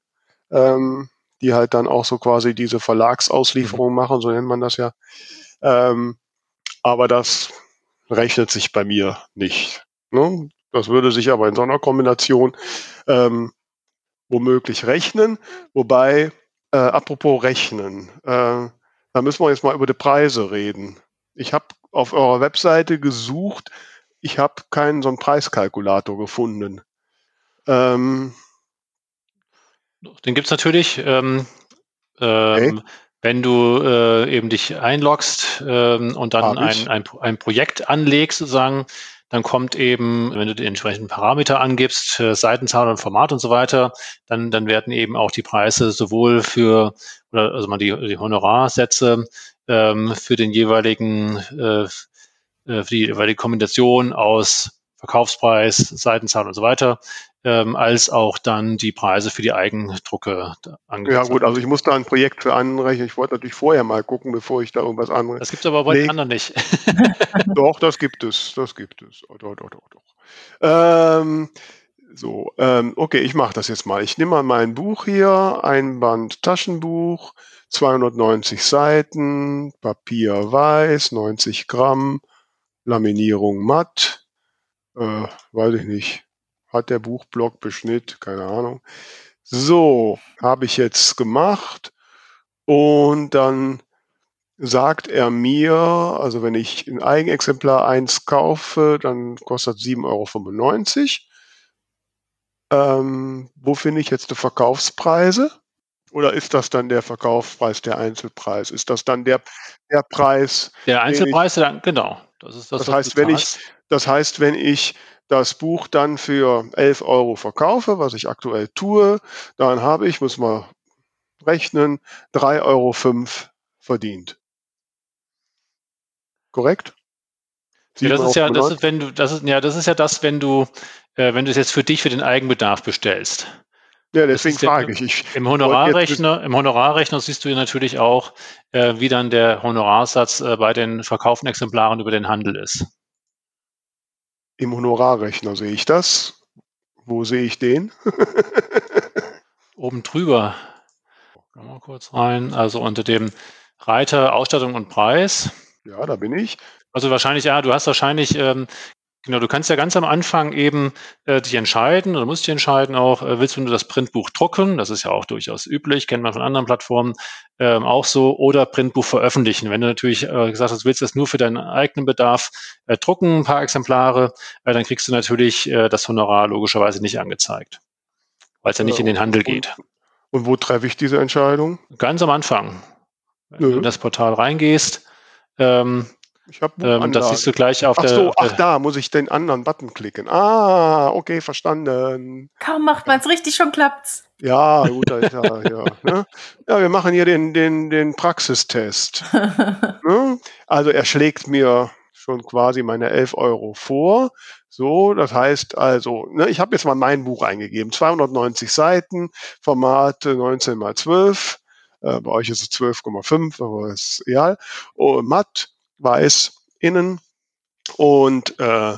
ähm, die halt dann auch so quasi diese Verlagsauslieferung mhm. machen, so nennt man das ja. Ähm, aber das rechnet sich bei mir nicht. Ne? Das würde sich aber in so einer Kombination ähm, womöglich rechnen. Wobei, äh, apropos rechnen, äh, da müssen wir jetzt mal über die Preise reden. Ich habe auf eurer Webseite gesucht, ich habe keinen so einen Preiskalkulator gefunden. Ähm, Den gibt es natürlich. Ähm, ähm, okay. Wenn du äh, eben dich einloggst ähm, und dann ein, ein, ein, Projekt anlegst, sozusagen, dann kommt eben, wenn du die entsprechenden Parameter angibst, äh, Seitenzahl und Format und so weiter, dann, dann werden eben auch die Preise sowohl für, oder also man die, die Honorarsätze ähm, für den jeweiligen äh, äh, für die, weil die Kombination aus Verkaufspreis, Seitenzahl und so weiter, ähm, als auch dann die Preise für die Eigendrucke angegeben. Ja gut, also ich muss da ein Projekt für anrechnen. Ich wollte natürlich vorher mal gucken, bevor ich da irgendwas anrechne. Das gibt es aber bei den anderen nicht. doch, das gibt es, das gibt es. Oh, doch, doch, doch, doch. Ähm, so, ähm, okay, ich mache das jetzt mal. Ich nehme mal mein Buch hier, ein Band Taschenbuch, 290 Seiten, Papier weiß, 90 Gramm, Laminierung matt, äh, weiß ich nicht. Hat der Buchblock Beschnitt, keine Ahnung. So, habe ich jetzt gemacht und dann sagt er mir, also wenn ich ein Eigenexemplar 1 kaufe, dann kostet 7,95 Euro. Ähm, wo finde ich jetzt die Verkaufspreise? Oder ist das dann der Verkaufspreis, der Einzelpreis? Ist das dann der, der Preis? Der Einzelpreis, ich, dann, genau. Das, ist das, das heißt, wenn ich, das heißt, wenn ich das Buch dann für 11 Euro verkaufe, was ich aktuell tue, dann habe ich, muss mal rechnen, 3,05 Euro verdient. Korrekt? Ja, das ist ja, das ist, wenn du, das ist, ja, das ist ja das, wenn du, äh, wenn du es jetzt für dich für den Eigenbedarf bestellst. Ja, deswegen frage ich. ich. Im Honorarrechner, Im Honorarrechner siehst du natürlich auch, äh, wie dann der Honorarsatz äh, bei den verkauften Exemplaren über den Handel ist. Im Honorarrechner sehe ich das. Wo sehe ich den? Oben drüber. Gehen wir mal kurz rein. Also unter dem Reiter Ausstattung und Preis. Ja, da bin ich. Also wahrscheinlich, ja, du hast wahrscheinlich ähm, Genau, du kannst ja ganz am Anfang eben äh, dich entscheiden oder musst dich entscheiden auch, äh, willst du das Printbuch drucken? Das ist ja auch durchaus üblich, kennt man von anderen Plattformen ähm, auch so, oder Printbuch veröffentlichen. Wenn du natürlich äh, gesagt hast, willst du das nur für deinen eigenen Bedarf äh, drucken, ein paar Exemplare, äh, dann kriegst du natürlich äh, das Honorar logischerweise nicht angezeigt, weil es ja nicht in den Handel geht. Und wo treffe ich diese Entscheidung? Ganz am Anfang. Wenn du in das Portal reingehst, ähm, ich habe ähm, das siehst du gleich auf ach der. so, ach da muss ich den anderen Button klicken. Ah, okay, verstanden. Kaum macht man es richtig, schon klappt's. Ja, gut, ja, ja, ne? ja, wir machen hier den, den, den Praxistest. ne? Also er schlägt mir schon quasi meine 11 Euro vor. So, das heißt also, ne, ich habe jetzt mal mein Buch eingegeben. 290 Seiten, Format 19 mal 12. Äh, bei euch ist es 12,5, aber ist egal. Oh, matt weiß innen. Und äh,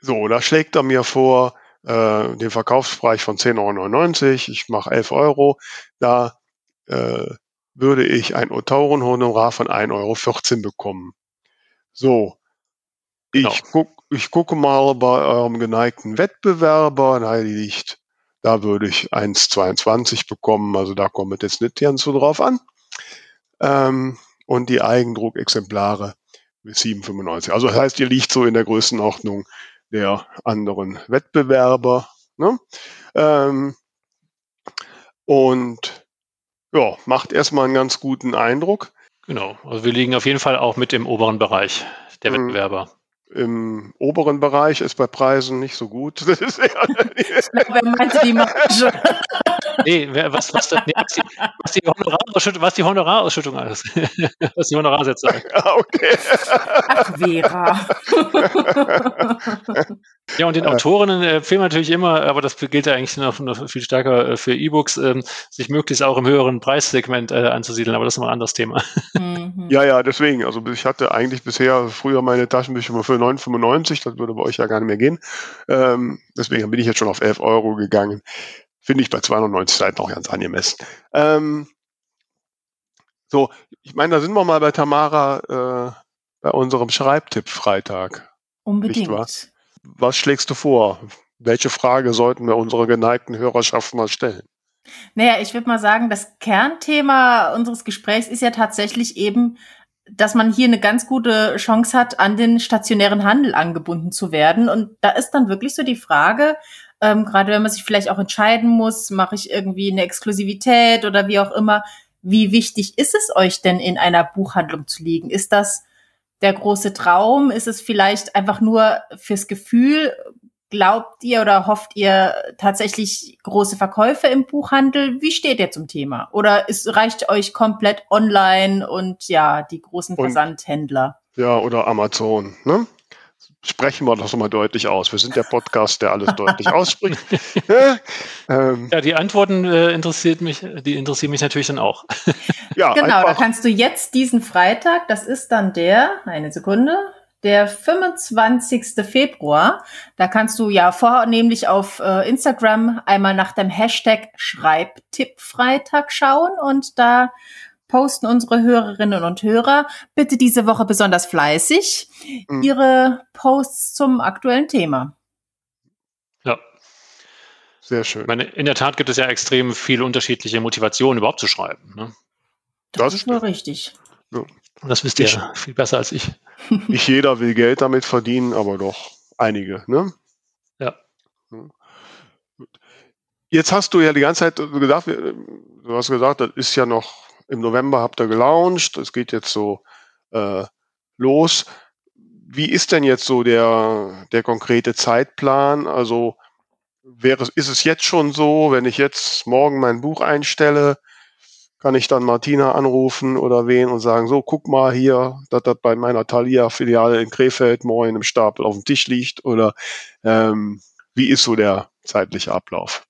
so, da schlägt er mir vor, äh, den Verkaufspreis von 10,99 Euro, ich mache 11 Euro, da äh, würde ich ein Autorenhonorar von 1,14 Euro bekommen. So, ich, genau. guck, ich gucke mal bei eurem geneigten Wettbewerber, da liegt, da würde ich 1,22 bekommen, also da kommt jetzt nicht ganz so drauf an. Ähm, und die Eigendruckexemplare 7,95. Also das heißt, ihr liegt so in der Größenordnung der anderen Wettbewerber. Ne? Ähm, und ja, macht erstmal einen ganz guten Eindruck. Genau, also wir liegen auf jeden Fall auch mit im oberen Bereich der mhm. Wettbewerber im oberen Bereich ist bei Preisen nicht so gut. Das ist eher, ich glaube, wer meinte die Marge? nee, was, was, nee, was, die, was, die Honorarausschüttung, was die Honorarausschüttung ist. was die Honorarsätze. Ah, okay. Ach, Vera. ja, und den Autorinnen äh, empfehlen wir natürlich immer, aber das gilt ja eigentlich noch, noch viel stärker äh, für E-Books, ähm, sich möglichst auch im höheren Preissegment äh, anzusiedeln, aber das ist noch ein anderes Thema. Mhm. Ja, ja, deswegen. Also ich hatte eigentlich bisher früher meine Taschenbücher für 9,95, das würde bei euch ja gar nicht mehr gehen. Ähm, deswegen bin ich jetzt schon auf 11 Euro gegangen. Finde ich bei 290 Seiten auch ganz angemessen. Ähm, so, ich meine, da sind wir mal bei Tamara äh, bei unserem Schreibtipp Freitag. Unbedingt. Was schlägst du vor? Welche Frage sollten wir unserer geneigten Hörerschaft mal stellen? Naja, ich würde mal sagen, das Kernthema unseres Gesprächs ist ja tatsächlich eben, dass man hier eine ganz gute Chance hat, an den stationären Handel angebunden zu werden. Und da ist dann wirklich so die Frage, ähm, gerade wenn man sich vielleicht auch entscheiden muss, mache ich irgendwie eine Exklusivität oder wie auch immer, wie wichtig ist es euch denn in einer Buchhandlung zu liegen? Ist das der große Traum? Ist es vielleicht einfach nur fürs Gefühl? Glaubt ihr oder hofft ihr tatsächlich große Verkäufe im Buchhandel? Wie steht ihr zum Thema? Oder ist, reicht euch komplett online und ja, die großen Versandhändler? Und, ja, oder Amazon, ne? Sprechen wir das mal deutlich aus. Wir sind der Podcast, der alles deutlich ausspricht. ähm, ja, die Antworten äh, interessiert mich, die interessieren mich natürlich dann auch. ja, genau, da kannst du jetzt diesen Freitag, das ist dann der, eine Sekunde, der 25. Februar. Da kannst du ja vornehmlich auf äh, Instagram einmal nach dem Hashtag Schreibtippfreitag schauen und da posten unsere Hörerinnen und Hörer bitte diese Woche besonders fleißig mhm. ihre Posts zum aktuellen Thema. Ja. Sehr schön. Ich meine, in der Tat gibt es ja extrem viele unterschiedliche Motivationen, überhaupt zu schreiben. Ne? Das, das ist nur richtig. Ja. Das wisst ihr ich, viel besser als ich. Nicht jeder will Geld damit verdienen, aber doch einige, ne? Ja. Jetzt hast du ja die ganze Zeit gesagt, du hast gesagt, das ist ja noch im November habt ihr gelauncht, es geht jetzt so äh, los. Wie ist denn jetzt so der, der konkrete Zeitplan? Also wäre, ist es jetzt schon so, wenn ich jetzt morgen mein Buch einstelle, kann ich dann Martina anrufen oder wen und sagen, so, guck mal hier, dass das bei meiner Thalia-Filiale in Krefeld morgen im Stapel auf dem Tisch liegt oder ähm, wie ist so der zeitliche Ablauf?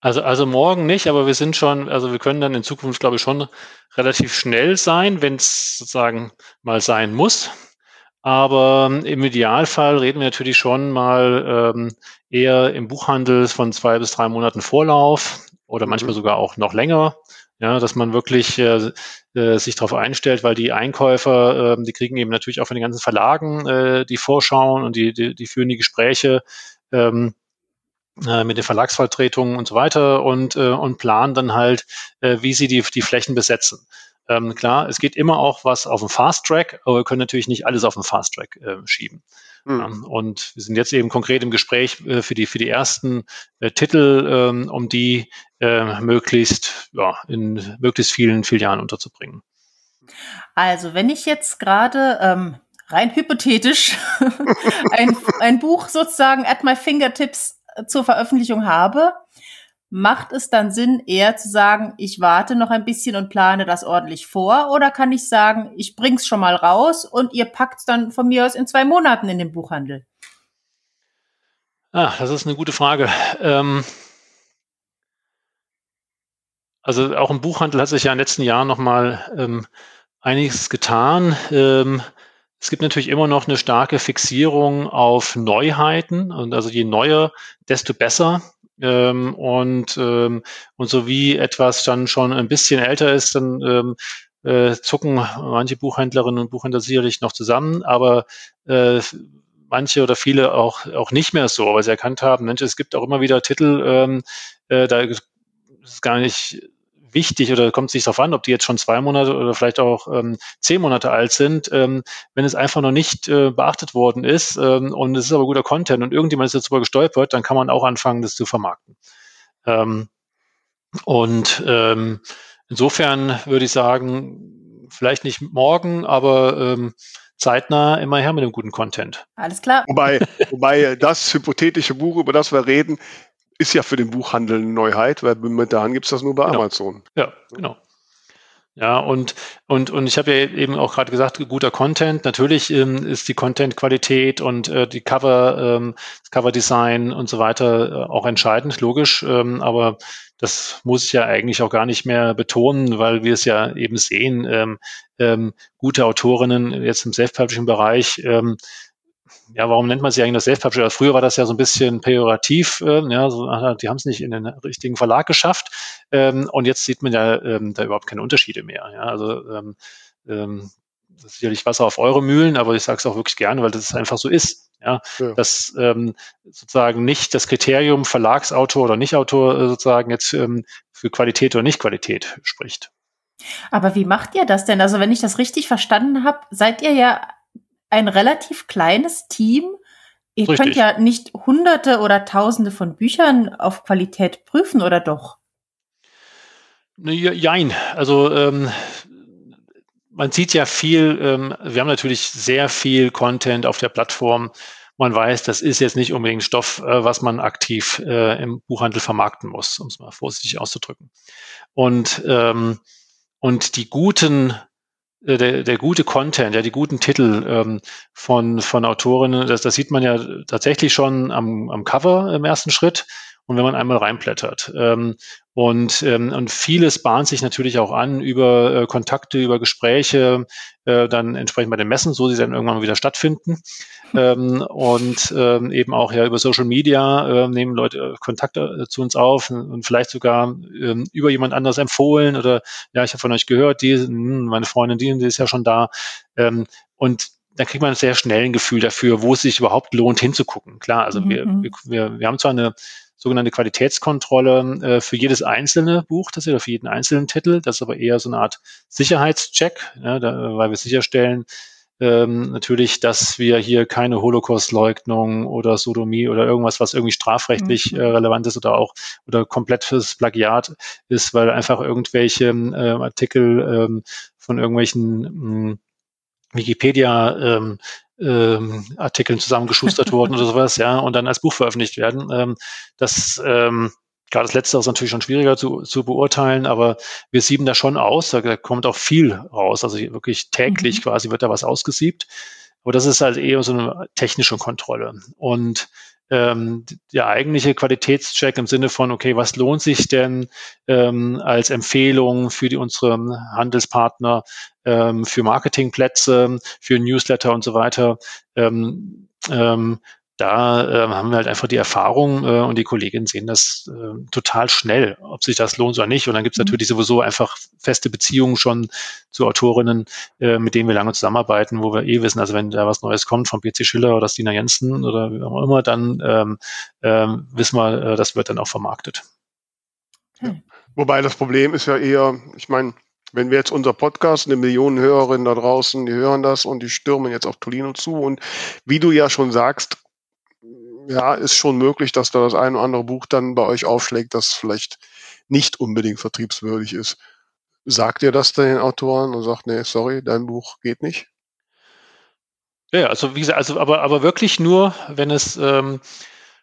Also, also morgen nicht, aber wir sind schon, also wir können dann in Zukunft, glaube ich, schon relativ schnell sein, wenn es sozusagen mal sein muss. Aber im Idealfall reden wir natürlich schon mal ähm, eher im Buchhandel von zwei bis drei Monaten Vorlauf oder mhm. manchmal sogar auch noch länger. Ja, dass man wirklich äh, äh, sich darauf einstellt, weil die Einkäufer, äh, die kriegen eben natürlich auch von den ganzen Verlagen äh, die Vorschauen und die, die, die führen die Gespräche ähm, äh, mit den Verlagsvertretungen und so weiter und, äh, und planen dann halt, äh, wie sie die, die Flächen besetzen. Ähm, klar, es geht immer auch was auf dem Fast Track, aber wir können natürlich nicht alles auf dem Fast Track äh, schieben. Mhm. Und wir sind jetzt eben konkret im Gespräch äh, für die für die ersten äh, Titel, ähm, um die äh, möglichst ja, in möglichst vielen Filialen unterzubringen. Also wenn ich jetzt gerade ähm, rein hypothetisch ein, ein Buch sozusagen at my fingertips zur Veröffentlichung habe, Macht es dann Sinn, eher zu sagen, ich warte noch ein bisschen und plane das ordentlich vor? Oder kann ich sagen, ich bring's schon mal raus und ihr packt's dann von mir aus in zwei Monaten in den Buchhandel? Ah, das ist eine gute Frage. Ähm also auch im Buchhandel hat sich ja in den letzten Jahren nochmal ähm, einiges getan. Ähm, es gibt natürlich immer noch eine starke Fixierung auf Neuheiten und also je neuer, desto besser. Ähm, und, ähm, und so wie etwas dann schon ein bisschen älter ist, dann ähm, äh, zucken manche Buchhändlerinnen und Buchhändler sicherlich noch zusammen, aber äh, manche oder viele auch, auch nicht mehr so, weil sie erkannt haben, Mensch, es gibt auch immer wieder Titel, ähm, äh, da ist gar nicht wichtig oder kommt es nicht darauf an, ob die jetzt schon zwei Monate oder vielleicht auch ähm, zehn Monate alt sind, ähm, wenn es einfach noch nicht äh, beachtet worden ist ähm, und es ist aber guter Content und irgendjemand ist jetzt darüber gestolpert, dann kann man auch anfangen, das zu vermarkten. Ähm, und ähm, insofern würde ich sagen, vielleicht nicht morgen, aber ähm, zeitnah immer her mit dem guten Content. Alles klar. Wobei, wobei das hypothetische Buch, über das wir reden, ist ja für den Buchhandel eine Neuheit, weil momentan gibt es das nur bei genau. Amazon. Ja, genau. Ja, und, und, und ich habe ja eben auch gerade gesagt, guter Content. Natürlich ähm, ist die Content-Qualität und äh, die Cover, ähm, das Cover-Design und so weiter äh, auch entscheidend, logisch. Ähm, aber das muss ich ja eigentlich auch gar nicht mehr betonen, weil wir es ja eben sehen. Ähm, ähm, gute Autorinnen jetzt im Self-Publishing-Bereich ähm, ja, warum nennt man sie eigentlich das Self-Publisher? Also früher war das ja so ein bisschen pejorativ, äh, ja, so, die haben es nicht in den richtigen Verlag geschafft. Ähm, und jetzt sieht man ja ähm, da überhaupt keine Unterschiede mehr. Ja, also ähm, ähm, das ist sicherlich Wasser auf eure Mühlen, aber ich sage es auch wirklich gerne, weil das einfach so ist. Ja, ja. dass ähm, sozusagen nicht das Kriterium Verlagsautor oder Nichtautor äh, sozusagen jetzt ähm, für Qualität oder Nicht-Qualität spricht. Aber wie macht ihr das denn? Also wenn ich das richtig verstanden habe, seid ihr ja ein relativ kleines Team. Ihr Richtig. könnt ja nicht hunderte oder tausende von Büchern auf Qualität prüfen, oder doch? Jein. Also ähm, man sieht ja viel, ähm, wir haben natürlich sehr viel Content auf der Plattform. Man weiß, das ist jetzt nicht unbedingt Stoff, äh, was man aktiv äh, im Buchhandel vermarkten muss, um es mal vorsichtig auszudrücken. Und, ähm, und die guten der, der gute Content, ja, die guten Titel ähm, von, von Autorinnen, das, das sieht man ja tatsächlich schon am, am Cover im ersten Schritt und wenn man einmal reinblättert. Ähm, und, ähm, und vieles bahnt sich natürlich auch an über äh, Kontakte, über Gespräche, äh, dann entsprechend bei den Messen, so sie dann irgendwann wieder stattfinden. ähm, und ähm, eben auch ja über Social Media äh, nehmen Leute äh, Kontakte äh, zu uns auf und, vielleicht sogar ähm, über jemand anders empfohlen oder ja, ich habe von euch gehört, die, mh, hm, meine Freundin, die, die ist ja schon da. Ähm, und da kriegt man sehr schnell ein Gefühl dafür, wo es sich überhaupt lohnt hinzugucken. Klar, also mhm. wir, mhm. wir, wir haben zwar eine sogenannte Qualitätskontrolle äh, für jedes einzelne Buch, das ist für jeden einzelnen Titel. Das ist aber eher so eine Art Sicherheitscheck, ja, da, weil wir sicherstellen, ähm, natürlich, dass wir hier keine Holocaust-Leugnung oder Sodomie oder irgendwas, was irgendwie strafrechtlich mhm. äh, relevant ist oder auch oder komplettes Plagiat ist, weil einfach irgendwelche äh, Artikel ähm, von irgendwelchen mh, hm, Wikipedia ähm, ähm, Artikeln zusammengeschustert wurden oder sowas, ja, und dann als Buch veröffentlicht werden. Ähm, das ähm, Gerade das Letzte ist natürlich schon schwieriger zu, zu beurteilen, aber wir sieben da schon aus. Da kommt auch viel raus. Also wirklich täglich mhm. quasi wird da was ausgesiebt. Aber das ist halt eher so eine technische Kontrolle. Und ähm, der eigentliche Qualitätscheck im Sinne von, okay, was lohnt sich denn ähm, als Empfehlung für die, unsere Handelspartner, ähm, für Marketingplätze, für Newsletter und so weiter, ähm, ähm, da äh, haben wir halt einfach die Erfahrung äh, und die Kolleginnen sehen das äh, total schnell, ob sich das lohnt oder nicht. Und dann gibt es mhm. natürlich sowieso einfach feste Beziehungen schon zu Autorinnen, äh, mit denen wir lange zusammenarbeiten, wo wir eh wissen, also wenn da was Neues kommt von PC Schiller oder Stina Jensen oder wie auch immer, dann ähm, ähm, wissen wir, äh, das wird dann auch vermarktet. Ja. Wobei das Problem ist ja eher, ich meine, wenn wir jetzt unser Podcast, eine Million Hörerinnen da draußen, die hören das und die stürmen jetzt auf Tolino zu. Und wie du ja schon sagst, ja, ist schon möglich, dass da das ein oder andere Buch dann bei euch aufschlägt, das vielleicht nicht unbedingt vertriebswürdig ist. Sagt ihr das den Autoren und sagt, nee, sorry, dein Buch geht nicht? Ja, also wie gesagt, also aber, aber wirklich nur, wenn es ähm,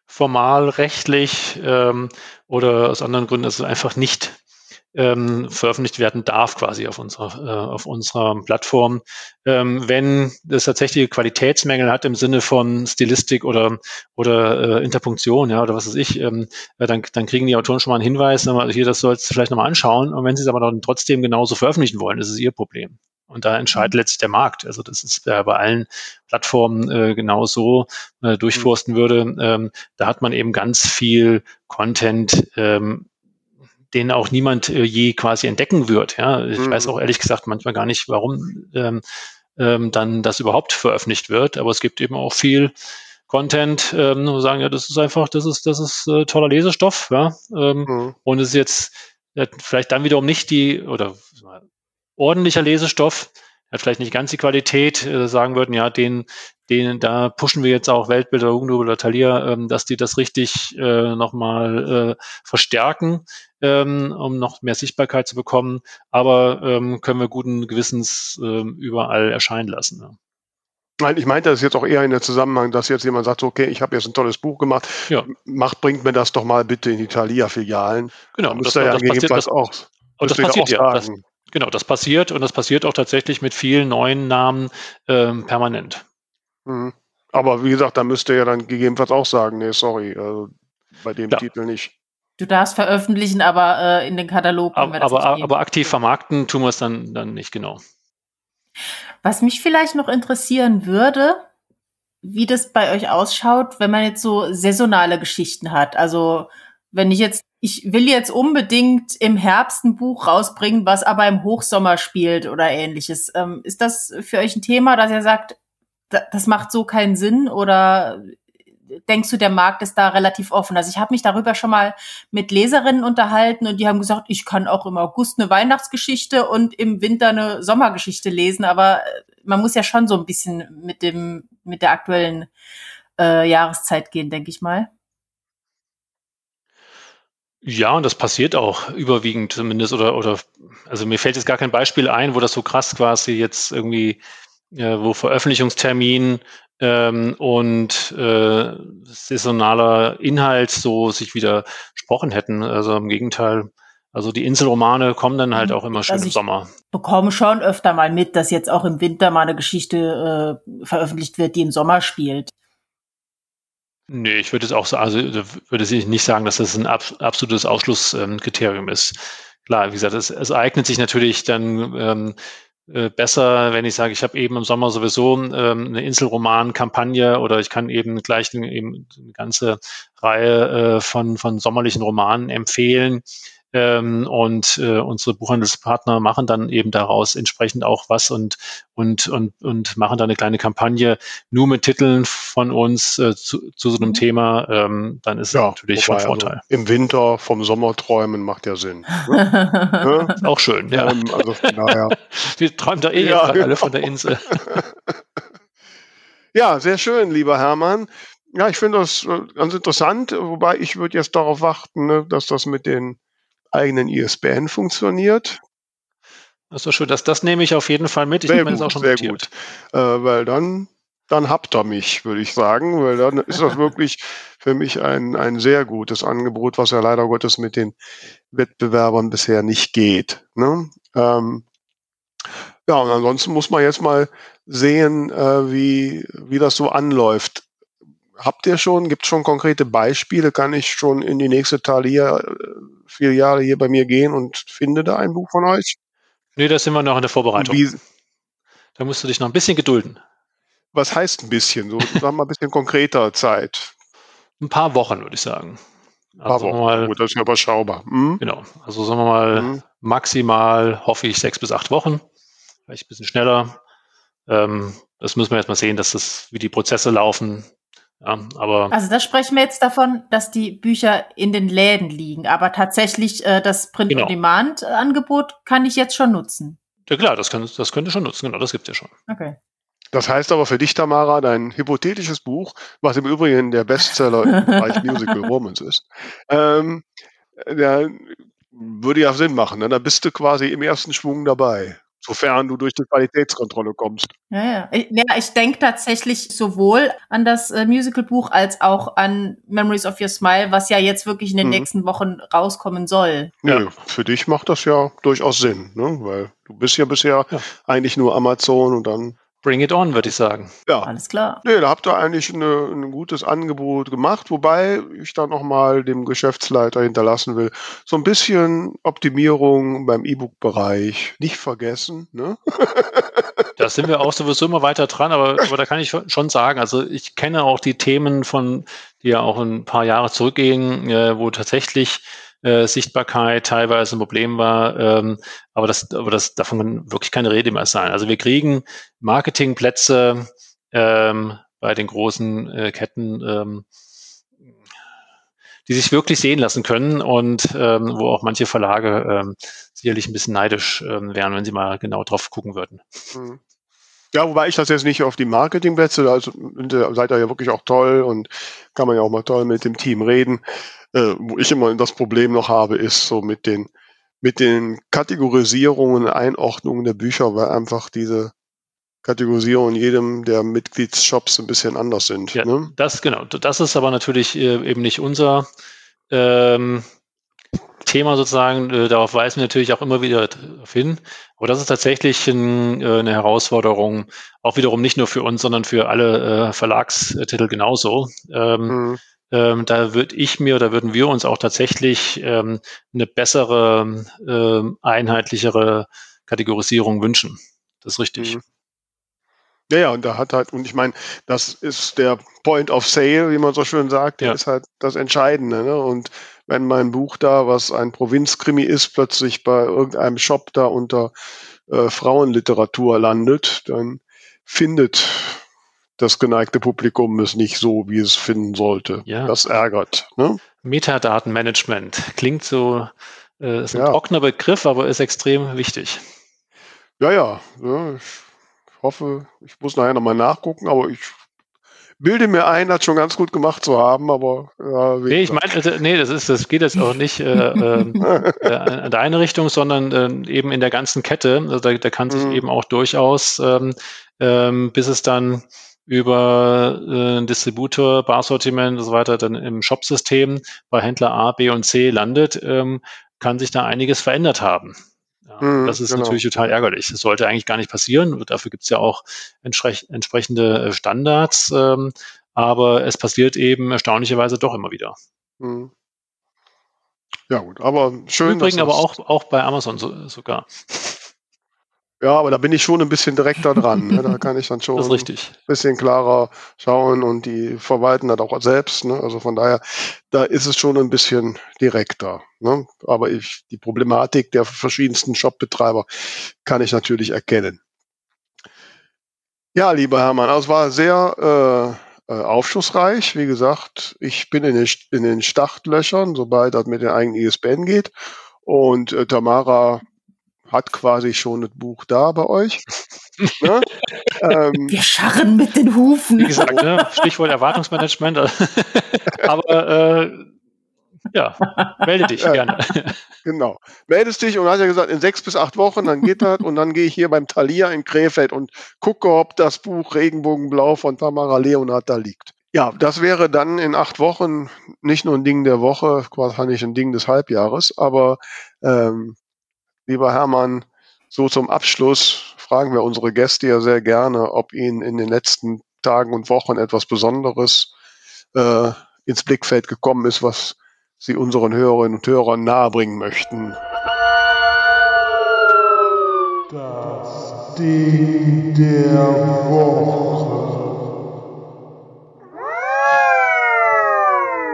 formal, rechtlich ähm, oder aus anderen Gründen also einfach nicht ähm, veröffentlicht werden darf, quasi auf unserer, äh, auf unserer Plattform. Ähm, wenn es tatsächlich Qualitätsmängel hat im Sinne von Stilistik oder, oder äh, Interpunktion, ja, oder was weiß ich, ähm, äh, dann, dann kriegen die Autoren schon mal einen Hinweis, also hier, das sollst du vielleicht nochmal anschauen. Und wenn sie es aber dann trotzdem genauso veröffentlichen wollen, ist es ihr Problem. Und da entscheidet mhm. letztlich der Markt. Also das ist äh, bei allen Plattformen äh, genauso äh, durchforsten würde. Ähm, da hat man eben ganz viel Content, ähm, den auch niemand äh, je quasi entdecken wird. Ja, ich mhm. weiß auch ehrlich gesagt manchmal gar nicht, warum ähm, ähm, dann das überhaupt veröffentlicht wird. Aber es gibt eben auch viel Content, ähm, wo sagen, ja, das ist einfach, das ist, das ist äh, toller Lesestoff, ja. Ähm, mhm. Und es ist jetzt äh, vielleicht dann wiederum nicht die oder ordentlicher Lesestoff, hat vielleicht nicht ganz die Qualität, äh, sagen würden, ja, den, den, da pushen wir jetzt auch Weltbilder, Hugendubel oder Thalia, ähm, dass die das richtig äh, nochmal äh, verstärken, ähm, um noch mehr Sichtbarkeit zu bekommen. Aber ähm, können wir guten Gewissens ähm, überall erscheinen lassen. Ja. Nein, ich meinte das jetzt auch eher in der Zusammenhang, dass jetzt jemand sagt, okay, ich habe jetzt ein tolles Buch gemacht, ja. macht, bringt mir das doch mal bitte in die Thalia-Filialen. Genau, das, ja das passiert, das, auch. Und das passiert ja. Das, genau, das passiert und das passiert auch tatsächlich mit vielen neuen Namen ähm, permanent. Mhm. Aber wie gesagt, da müsst ihr ja dann gegebenenfalls auch sagen, nee, sorry, also bei dem ja. Titel nicht. Du darfst veröffentlichen, aber äh, in den Katalog. Aber, aber, aber, aktiv vermarkten tun wir es dann, dann nicht genau. Was mich vielleicht noch interessieren würde, wie das bei euch ausschaut, wenn man jetzt so saisonale Geschichten hat. Also wenn ich jetzt, ich will jetzt unbedingt im Herbst ein Buch rausbringen, was aber im Hochsommer spielt oder ähnliches. Ähm, ist das für euch ein Thema, dass ihr sagt, das macht so keinen Sinn oder denkst du, der Markt ist da relativ offen? Also ich habe mich darüber schon mal mit Leserinnen unterhalten und die haben gesagt, ich kann auch im August eine Weihnachtsgeschichte und im Winter eine Sommergeschichte lesen, aber äh, man muss ja schon so ein bisschen mit dem mit der aktuellen äh, Jahreszeit gehen, denke ich mal. Ja, und das passiert auch überwiegend zumindest oder oder also mir fällt jetzt gar kein Beispiel ein, wo das so krass quasi jetzt irgendwie äh, wo Veröffentlichungstermin ähm, und äh, saisonaler Inhalt so sich widersprochen hätten. Also im Gegenteil, also die Inselromane kommen dann halt mhm. auch immer schön also im Sommer. Bekomme schon öfter mal mit, dass jetzt auch im Winter mal eine Geschichte äh, veröffentlicht wird, die im Sommer spielt. Nee, ich würde es auch so, also würde ich nicht sagen, dass das ein ab, absolutes Ausschlusskriterium ist. Klar, wie gesagt, es, es eignet sich natürlich dann ähm, äh, besser, wenn ich sage, ich habe eben im Sommer sowieso ähm, eine Inselroman-Kampagne oder ich kann eben gleich eine, eben eine ganze Reihe äh, von, von sommerlichen Romanen empfehlen. Ähm, und äh, unsere Buchhandelspartner machen dann eben daraus entsprechend auch was und, und, und, und machen dann eine kleine Kampagne nur mit Titeln von uns äh, zu, zu so einem mhm. Thema. Ähm, dann ist ja, es natürlich von also Vorteil. Also Im Winter vom Sommer träumen macht ja Sinn. Ne? ja? Auch schön, ja. Ähm, also. Wir träumen da eh ja, genau. alle von der Insel. ja, sehr schön, lieber Hermann. Ja, ich finde das äh, ganz interessant, wobei ich würde jetzt darauf warten, ne, dass das mit den eigenen ISBN funktioniert. Das ist schön. Das, das nehme ich auf jeden Fall mit. Ich sehr gut, das auch schon sehr notiert. gut. Äh, weil dann, dann habt ihr mich, würde ich sagen. Weil dann ist das wirklich für mich ein, ein sehr gutes Angebot, was ja leider Gottes mit den Wettbewerbern bisher nicht geht. Ne? Ähm, ja, und ansonsten muss man jetzt mal sehen, äh, wie, wie das so anläuft. Habt ihr schon, gibt es schon konkrete Beispiele? Kann ich schon in die nächste Thalia-Filiale äh, hier bei mir gehen und finde da ein Buch von euch? Nee, da sind wir noch in der Vorbereitung. Wie, da musst du dich noch ein bisschen gedulden. Was heißt ein bisschen? So, sagen wir mal ein bisschen konkreter Zeit. Ein paar Wochen, würde ich sagen. Also paar Wochen. Mal, Gut, das ist ja überschaubar. Hm? Genau. Also sagen wir mal hm. maximal, hoffe ich, sechs bis acht Wochen. Vielleicht ein bisschen schneller. Ähm, das müssen wir jetzt mal sehen, dass das, wie die Prozesse laufen. Ja, aber also da sprechen wir jetzt davon, dass die Bücher in den Läden liegen, aber tatsächlich äh, das Print-on-Demand-Angebot kann ich jetzt schon nutzen. Ja klar, das, kann, das könnte schon nutzen, genau, das gibt es ja schon. Okay. Das heißt aber für dich, Tamara, dein hypothetisches Buch, was im Übrigen der Bestseller im Bereich Musical Romance ist, ähm, der würde ja Sinn machen. Ne? Da bist du quasi im ersten Schwung dabei sofern du durch die Qualitätskontrolle kommst. Ja, ja. Ich, ja, ich denke tatsächlich sowohl an das äh, Musicalbuch als auch an Memories of Your Smile, was ja jetzt wirklich in den mhm. nächsten Wochen rauskommen soll. Ja, für dich macht das ja durchaus Sinn, ne? weil du bist ja bisher ja. eigentlich nur Amazon und dann Bring it on, würde ich sagen. Ja. Alles klar. Nee, da habt ihr eigentlich eine, ein gutes Angebot gemacht, wobei ich da nochmal dem Geschäftsleiter hinterlassen will. So ein bisschen Optimierung beim E-Book-Bereich. Nicht vergessen, ne? Da sind wir auch sowieso immer weiter dran, aber, aber da kann ich schon sagen, also ich kenne auch die Themen von, die ja auch ein paar Jahre zurückgehen, äh, wo tatsächlich äh, Sichtbarkeit teilweise ein Problem war. Ähm, aber das, aber das davon kann wirklich keine Rede mehr sein. Also wir kriegen Marketingplätze ähm, bei den großen äh, Ketten, ähm, die sich wirklich sehen lassen können und ähm, wo auch manche Verlage ähm, sicherlich ein bisschen neidisch ähm, wären, wenn sie mal genau drauf gucken würden. Mhm. Ja, wobei ich das jetzt nicht auf die Marketingplätze, also seid ihr ja wirklich auch toll und kann man ja auch mal toll mit dem Team reden. Äh, wo ich immer das Problem noch habe, ist so mit den, mit den Kategorisierungen, Einordnungen der Bücher, weil einfach diese Kategorisierungen in jedem der Mitgliedsshops ein bisschen anders sind. Ja, ne? das genau. Das ist aber natürlich äh, eben nicht unser ähm, Thema sozusagen. Äh, darauf weisen wir natürlich auch immer wieder hin. Aber das ist tatsächlich ein, äh, eine Herausforderung, auch wiederum nicht nur für uns, sondern für alle äh, Verlagstitel genauso. Ähm, mhm. Ähm, da würde ich mir oder würden wir uns auch tatsächlich ähm, eine bessere, ähm, einheitlichere Kategorisierung wünschen. Das ist richtig. Mhm. Ja, ja, und da hat halt, und ich meine, das ist der Point of Sale, wie man so schön sagt, der ja. ist halt das Entscheidende. Ne? Und wenn mein Buch da, was ein Provinzkrimi ist, plötzlich bei irgendeinem Shop da unter äh, Frauenliteratur landet, dann findet das geneigte Publikum es nicht so, wie es finden sollte. Ja. Das ärgert. Ne? Metadatenmanagement klingt so, äh, ist ein ja. trockener Begriff, aber ist extrem wichtig. Ja, ja. ja ich hoffe, ich muss nachher nochmal nachgucken, aber ich bilde mir ein, das schon ganz gut gemacht zu haben, aber ja, Nee, ich meine, also, nee, das ist, das geht jetzt auch nicht äh, ähm, äh, an deine Richtung, sondern äh, eben in der ganzen Kette. Also da, da kann sich mhm. eben auch durchaus, ähm, ähm, bis es dann über äh, Distributor, Barsortiment und so weiter dann im Shopsystem bei Händler A, B und C landet, ähm, kann sich da einiges verändert haben. Ja, mhm, das ist genau. natürlich total ärgerlich. Das sollte eigentlich gar nicht passieren. Dafür gibt es ja auch entsprechende äh, Standards. Ähm, aber es passiert eben erstaunlicherweise doch immer wieder. Mhm. Ja, gut, aber schön. Übrigens aber auch, auch bei Amazon so, sogar. Ja, aber da bin ich schon ein bisschen direkter dran. Ne? Da kann ich dann schon ein bisschen klarer schauen und die verwalten das auch selbst. Ne? Also von daher, da ist es schon ein bisschen direkter. Ne? Aber ich, die Problematik der verschiedensten Shopbetreiber kann ich natürlich erkennen. Ja, lieber Hermann, also es war sehr äh, äh, aufschlussreich. Wie gesagt, ich bin in den, in den Startlöchern, sobald das mit den eigenen ISBN geht. Und äh, Tamara hat quasi schon das Buch da bei euch. ne? ähm, Wir scharren mit den Hufen. Wie gesagt, ne? Stichwort Erwartungsmanagement. Aber äh, ja, melde dich gerne. Genau. Meldest dich und hast ja gesagt, in sechs bis acht Wochen, dann geht das und dann gehe ich hier beim Thalia in Krefeld und gucke, ob das Buch Regenbogenblau von Tamara Leonhardt da liegt. Ja, das wäre dann in acht Wochen nicht nur ein Ding der Woche, wahrscheinlich ein Ding des Halbjahres, aber ähm, lieber Hermann, so zum Abschluss fragen wir unsere Gäste ja sehr gerne, ob ihnen in den letzten Tagen und Wochen etwas Besonderes äh, ins Blickfeld gekommen ist, was sie unseren Hörerinnen und Hörern nahebringen möchten. Das Ding der Woche.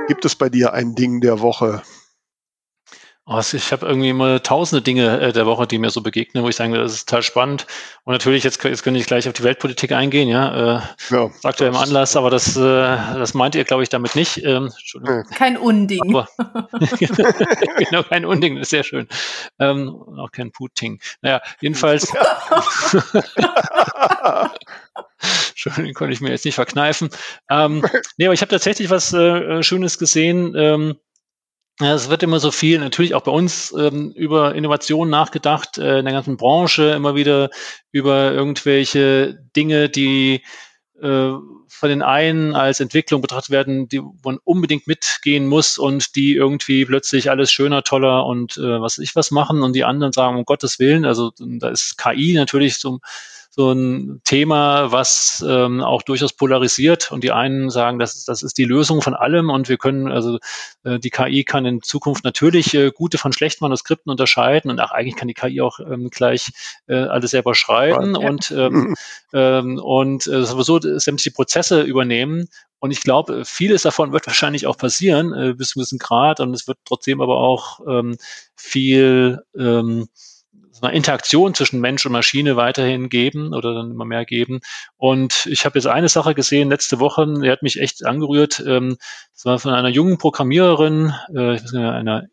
Gibt es bei dir ein Ding der Woche? Oh, ich habe irgendwie immer tausende Dinge äh, der Woche, die mir so begegnen, wo ich sagen würde, das ist total spannend. Und natürlich, jetzt, jetzt könnte ich gleich auf die Weltpolitik eingehen, ja. Äh, ja sagt ihr im Anlass, aber das, äh, das meint ihr, glaube ich, damit nicht. Ähm, kein Unding. Aber, genau, kein Unding, das ist sehr schön. Ähm, auch kein Putin. Naja, jedenfalls. Schön, konnte ich mir jetzt nicht verkneifen. Ähm, nee, aber ich habe tatsächlich was äh, Schönes gesehen. Ähm, ja, es wird immer so viel, natürlich auch bei uns ähm, über Innovation nachgedacht, äh, in der ganzen Branche immer wieder über irgendwelche Dinge, die äh, von den einen als Entwicklung betrachtet werden, die man unbedingt mitgehen muss und die irgendwie plötzlich alles schöner, toller und äh, was ich was machen und die anderen sagen, um Gottes Willen, also da ist KI natürlich so so ein Thema, was ähm, auch durchaus polarisiert. Und die einen sagen, das, das ist die Lösung von allem und wir können, also äh, die KI kann in Zukunft natürlich äh, gute von schlechten Manuskripten unterscheiden und ach, eigentlich kann die KI auch ähm, gleich äh, alles selber schreiben ja. und, ähm, ähm, und äh, sowieso sämtliche Prozesse übernehmen. Und ich glaube, vieles davon wird wahrscheinlich auch passieren äh, bis zu einem gewissen Grad und es wird trotzdem aber auch ähm, viel ähm, so eine Interaktion zwischen Mensch und Maschine weiterhin geben oder dann immer mehr geben. Und ich habe jetzt eine Sache gesehen letzte Woche, die hat mich echt angerührt. Ähm, das war von einer jungen Programmiererin, äh, ich weiß nicht, einer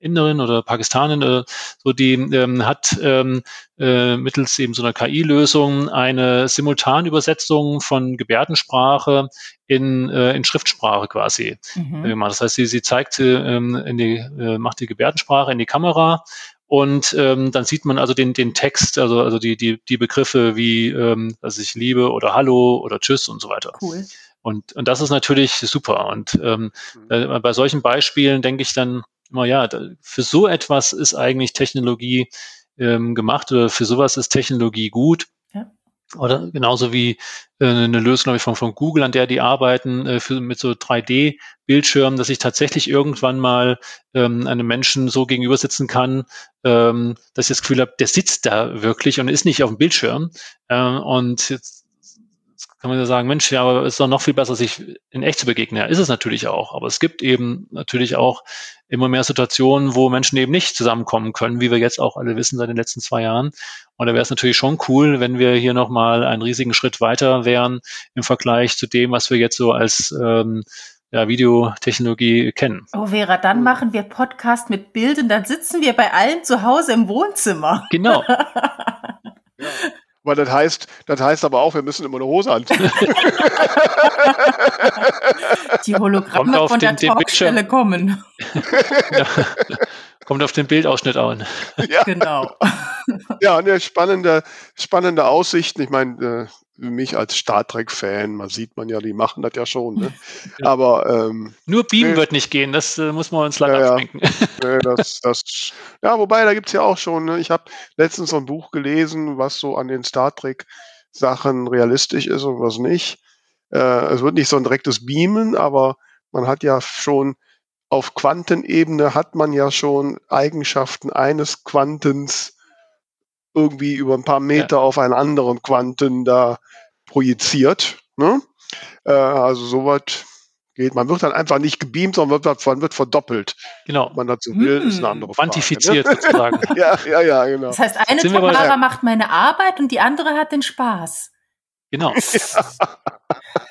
Inderin oder Pakistanin, äh, so die ähm, hat ähm, äh, mittels eben so einer KI-Lösung eine Simultanübersetzung von Gebärdensprache in, äh, in Schriftsprache quasi mhm. gemacht. Das heißt, sie, sie zeigt, ähm, in die, äh, macht die Gebärdensprache in die Kamera und ähm, dann sieht man also den, den Text, also, also die, die, die Begriffe wie, ähm, dass ich liebe oder Hallo oder Tschüss und so weiter. Cool. Und, und das ist natürlich super. Und ähm, mhm. bei solchen Beispielen denke ich dann immer, ja, für so etwas ist eigentlich Technologie ähm, gemacht oder für sowas ist Technologie gut. Oder genauso wie äh, eine Lösung, glaube ich, von, von Google, an der die arbeiten, äh, für, mit so 3D-Bildschirmen, dass ich tatsächlich irgendwann mal ähm, einem Menschen so gegenüber sitzen kann, ähm, dass ich das Gefühl habe, der sitzt da wirklich und ist nicht auf dem Bildschirm. Ähm, und jetzt kann man ja sagen, Mensch, ja, aber es ist doch noch viel besser, sich in echt zu begegnen. Ja, ist es natürlich auch. Aber es gibt eben natürlich auch immer mehr Situationen, wo Menschen eben nicht zusammenkommen können, wie wir jetzt auch alle wissen seit den letzten zwei Jahren. Und da wäre es natürlich schon cool, wenn wir hier nochmal einen riesigen Schritt weiter wären im Vergleich zu dem, was wir jetzt so als ähm, ja, Videotechnologie kennen. Oh Vera, dann machen wir Podcast mit Bildern, dann sitzen wir bei allen zu Hause im Wohnzimmer. Genau. ja. Weil das heißt, das heißt aber auch, wir müssen immer eine Hose anziehen. Die Hologramme von den, der Talkstelle kommen. Ja. Kommt auf den Bildausschnitt an. Ja. Genau. Ja, eine spannende, spannende Aussichten. Ich meine, äh, mich als Star Trek-Fan, man sieht man ja, die machen das ja schon. Ne? Aber ähm, nur Beamen nee, wird nicht gehen, das äh, muss man uns leider ja, abschminken. Nee, das, das, ja, wobei, da gibt es ja auch schon, ne? ich habe letztens so ein Buch gelesen, was so an den Star Trek-Sachen realistisch ist und was nicht. Äh, es wird nicht so ein direktes Beamen, aber man hat ja schon auf Quantenebene hat man ja schon Eigenschaften eines Quantens irgendwie über ein paar Meter ja. auf einen anderen Quanten da projiziert. Ne? Äh, also soweit geht. Man wird dann einfach nicht gebeamt, sondern wird, man wird verdoppelt. Genau. Ob man dazu will, hm. ist eine andere Frage. Quantifiziert ne? sozusagen. ja, ja, ja, genau. Das heißt, eine Tamara macht meine Arbeit und die andere hat den Spaß. Genau.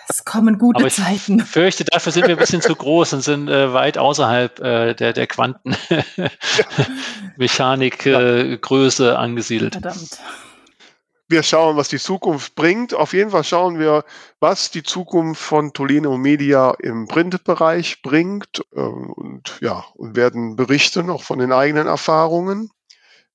Es kommen gute Aber ich Zeiten. fürchte, dafür sind wir ein bisschen zu groß und sind äh, weit außerhalb äh, der, der Quantenmechanik-Größe äh, angesiedelt. Verdammt. Wir schauen, was die Zukunft bringt. Auf jeden Fall schauen wir, was die Zukunft von Tolino Media im Printbereich bringt äh, und ja, und werden berichten auch von den eigenen Erfahrungen.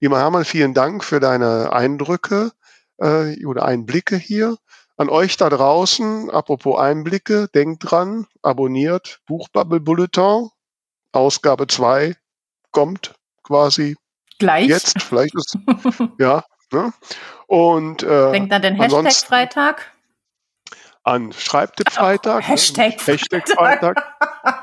Lieber Hermann, vielen Dank für deine Eindrücke äh, oder Einblicke hier. An euch da draußen, apropos Einblicke, denkt dran, abonniert Buchbubble Bulletin. Ausgabe 2 kommt quasi Gleich. jetzt. Vielleicht ist, ja, Ne? Und äh, Denkt an den Hashtag Freitag. an Schreibtipp-Freitag. ne? Hashtag Hashtag Freitag.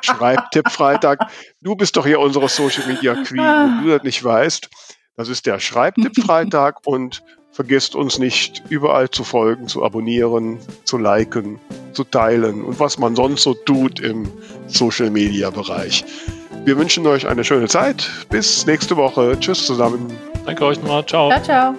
Schreibtipp-Freitag. Du bist doch hier unsere Social Media Queen. Wenn du das nicht weißt, das ist der Schreibtipp-Freitag und vergisst uns nicht, überall zu folgen, zu abonnieren, zu liken, zu teilen und was man sonst so tut im Social Media Bereich. Wir wünschen euch eine schöne Zeit. Bis nächste Woche. Tschüss zusammen. Danke euch nochmal. Ciao. Ciao, ciao.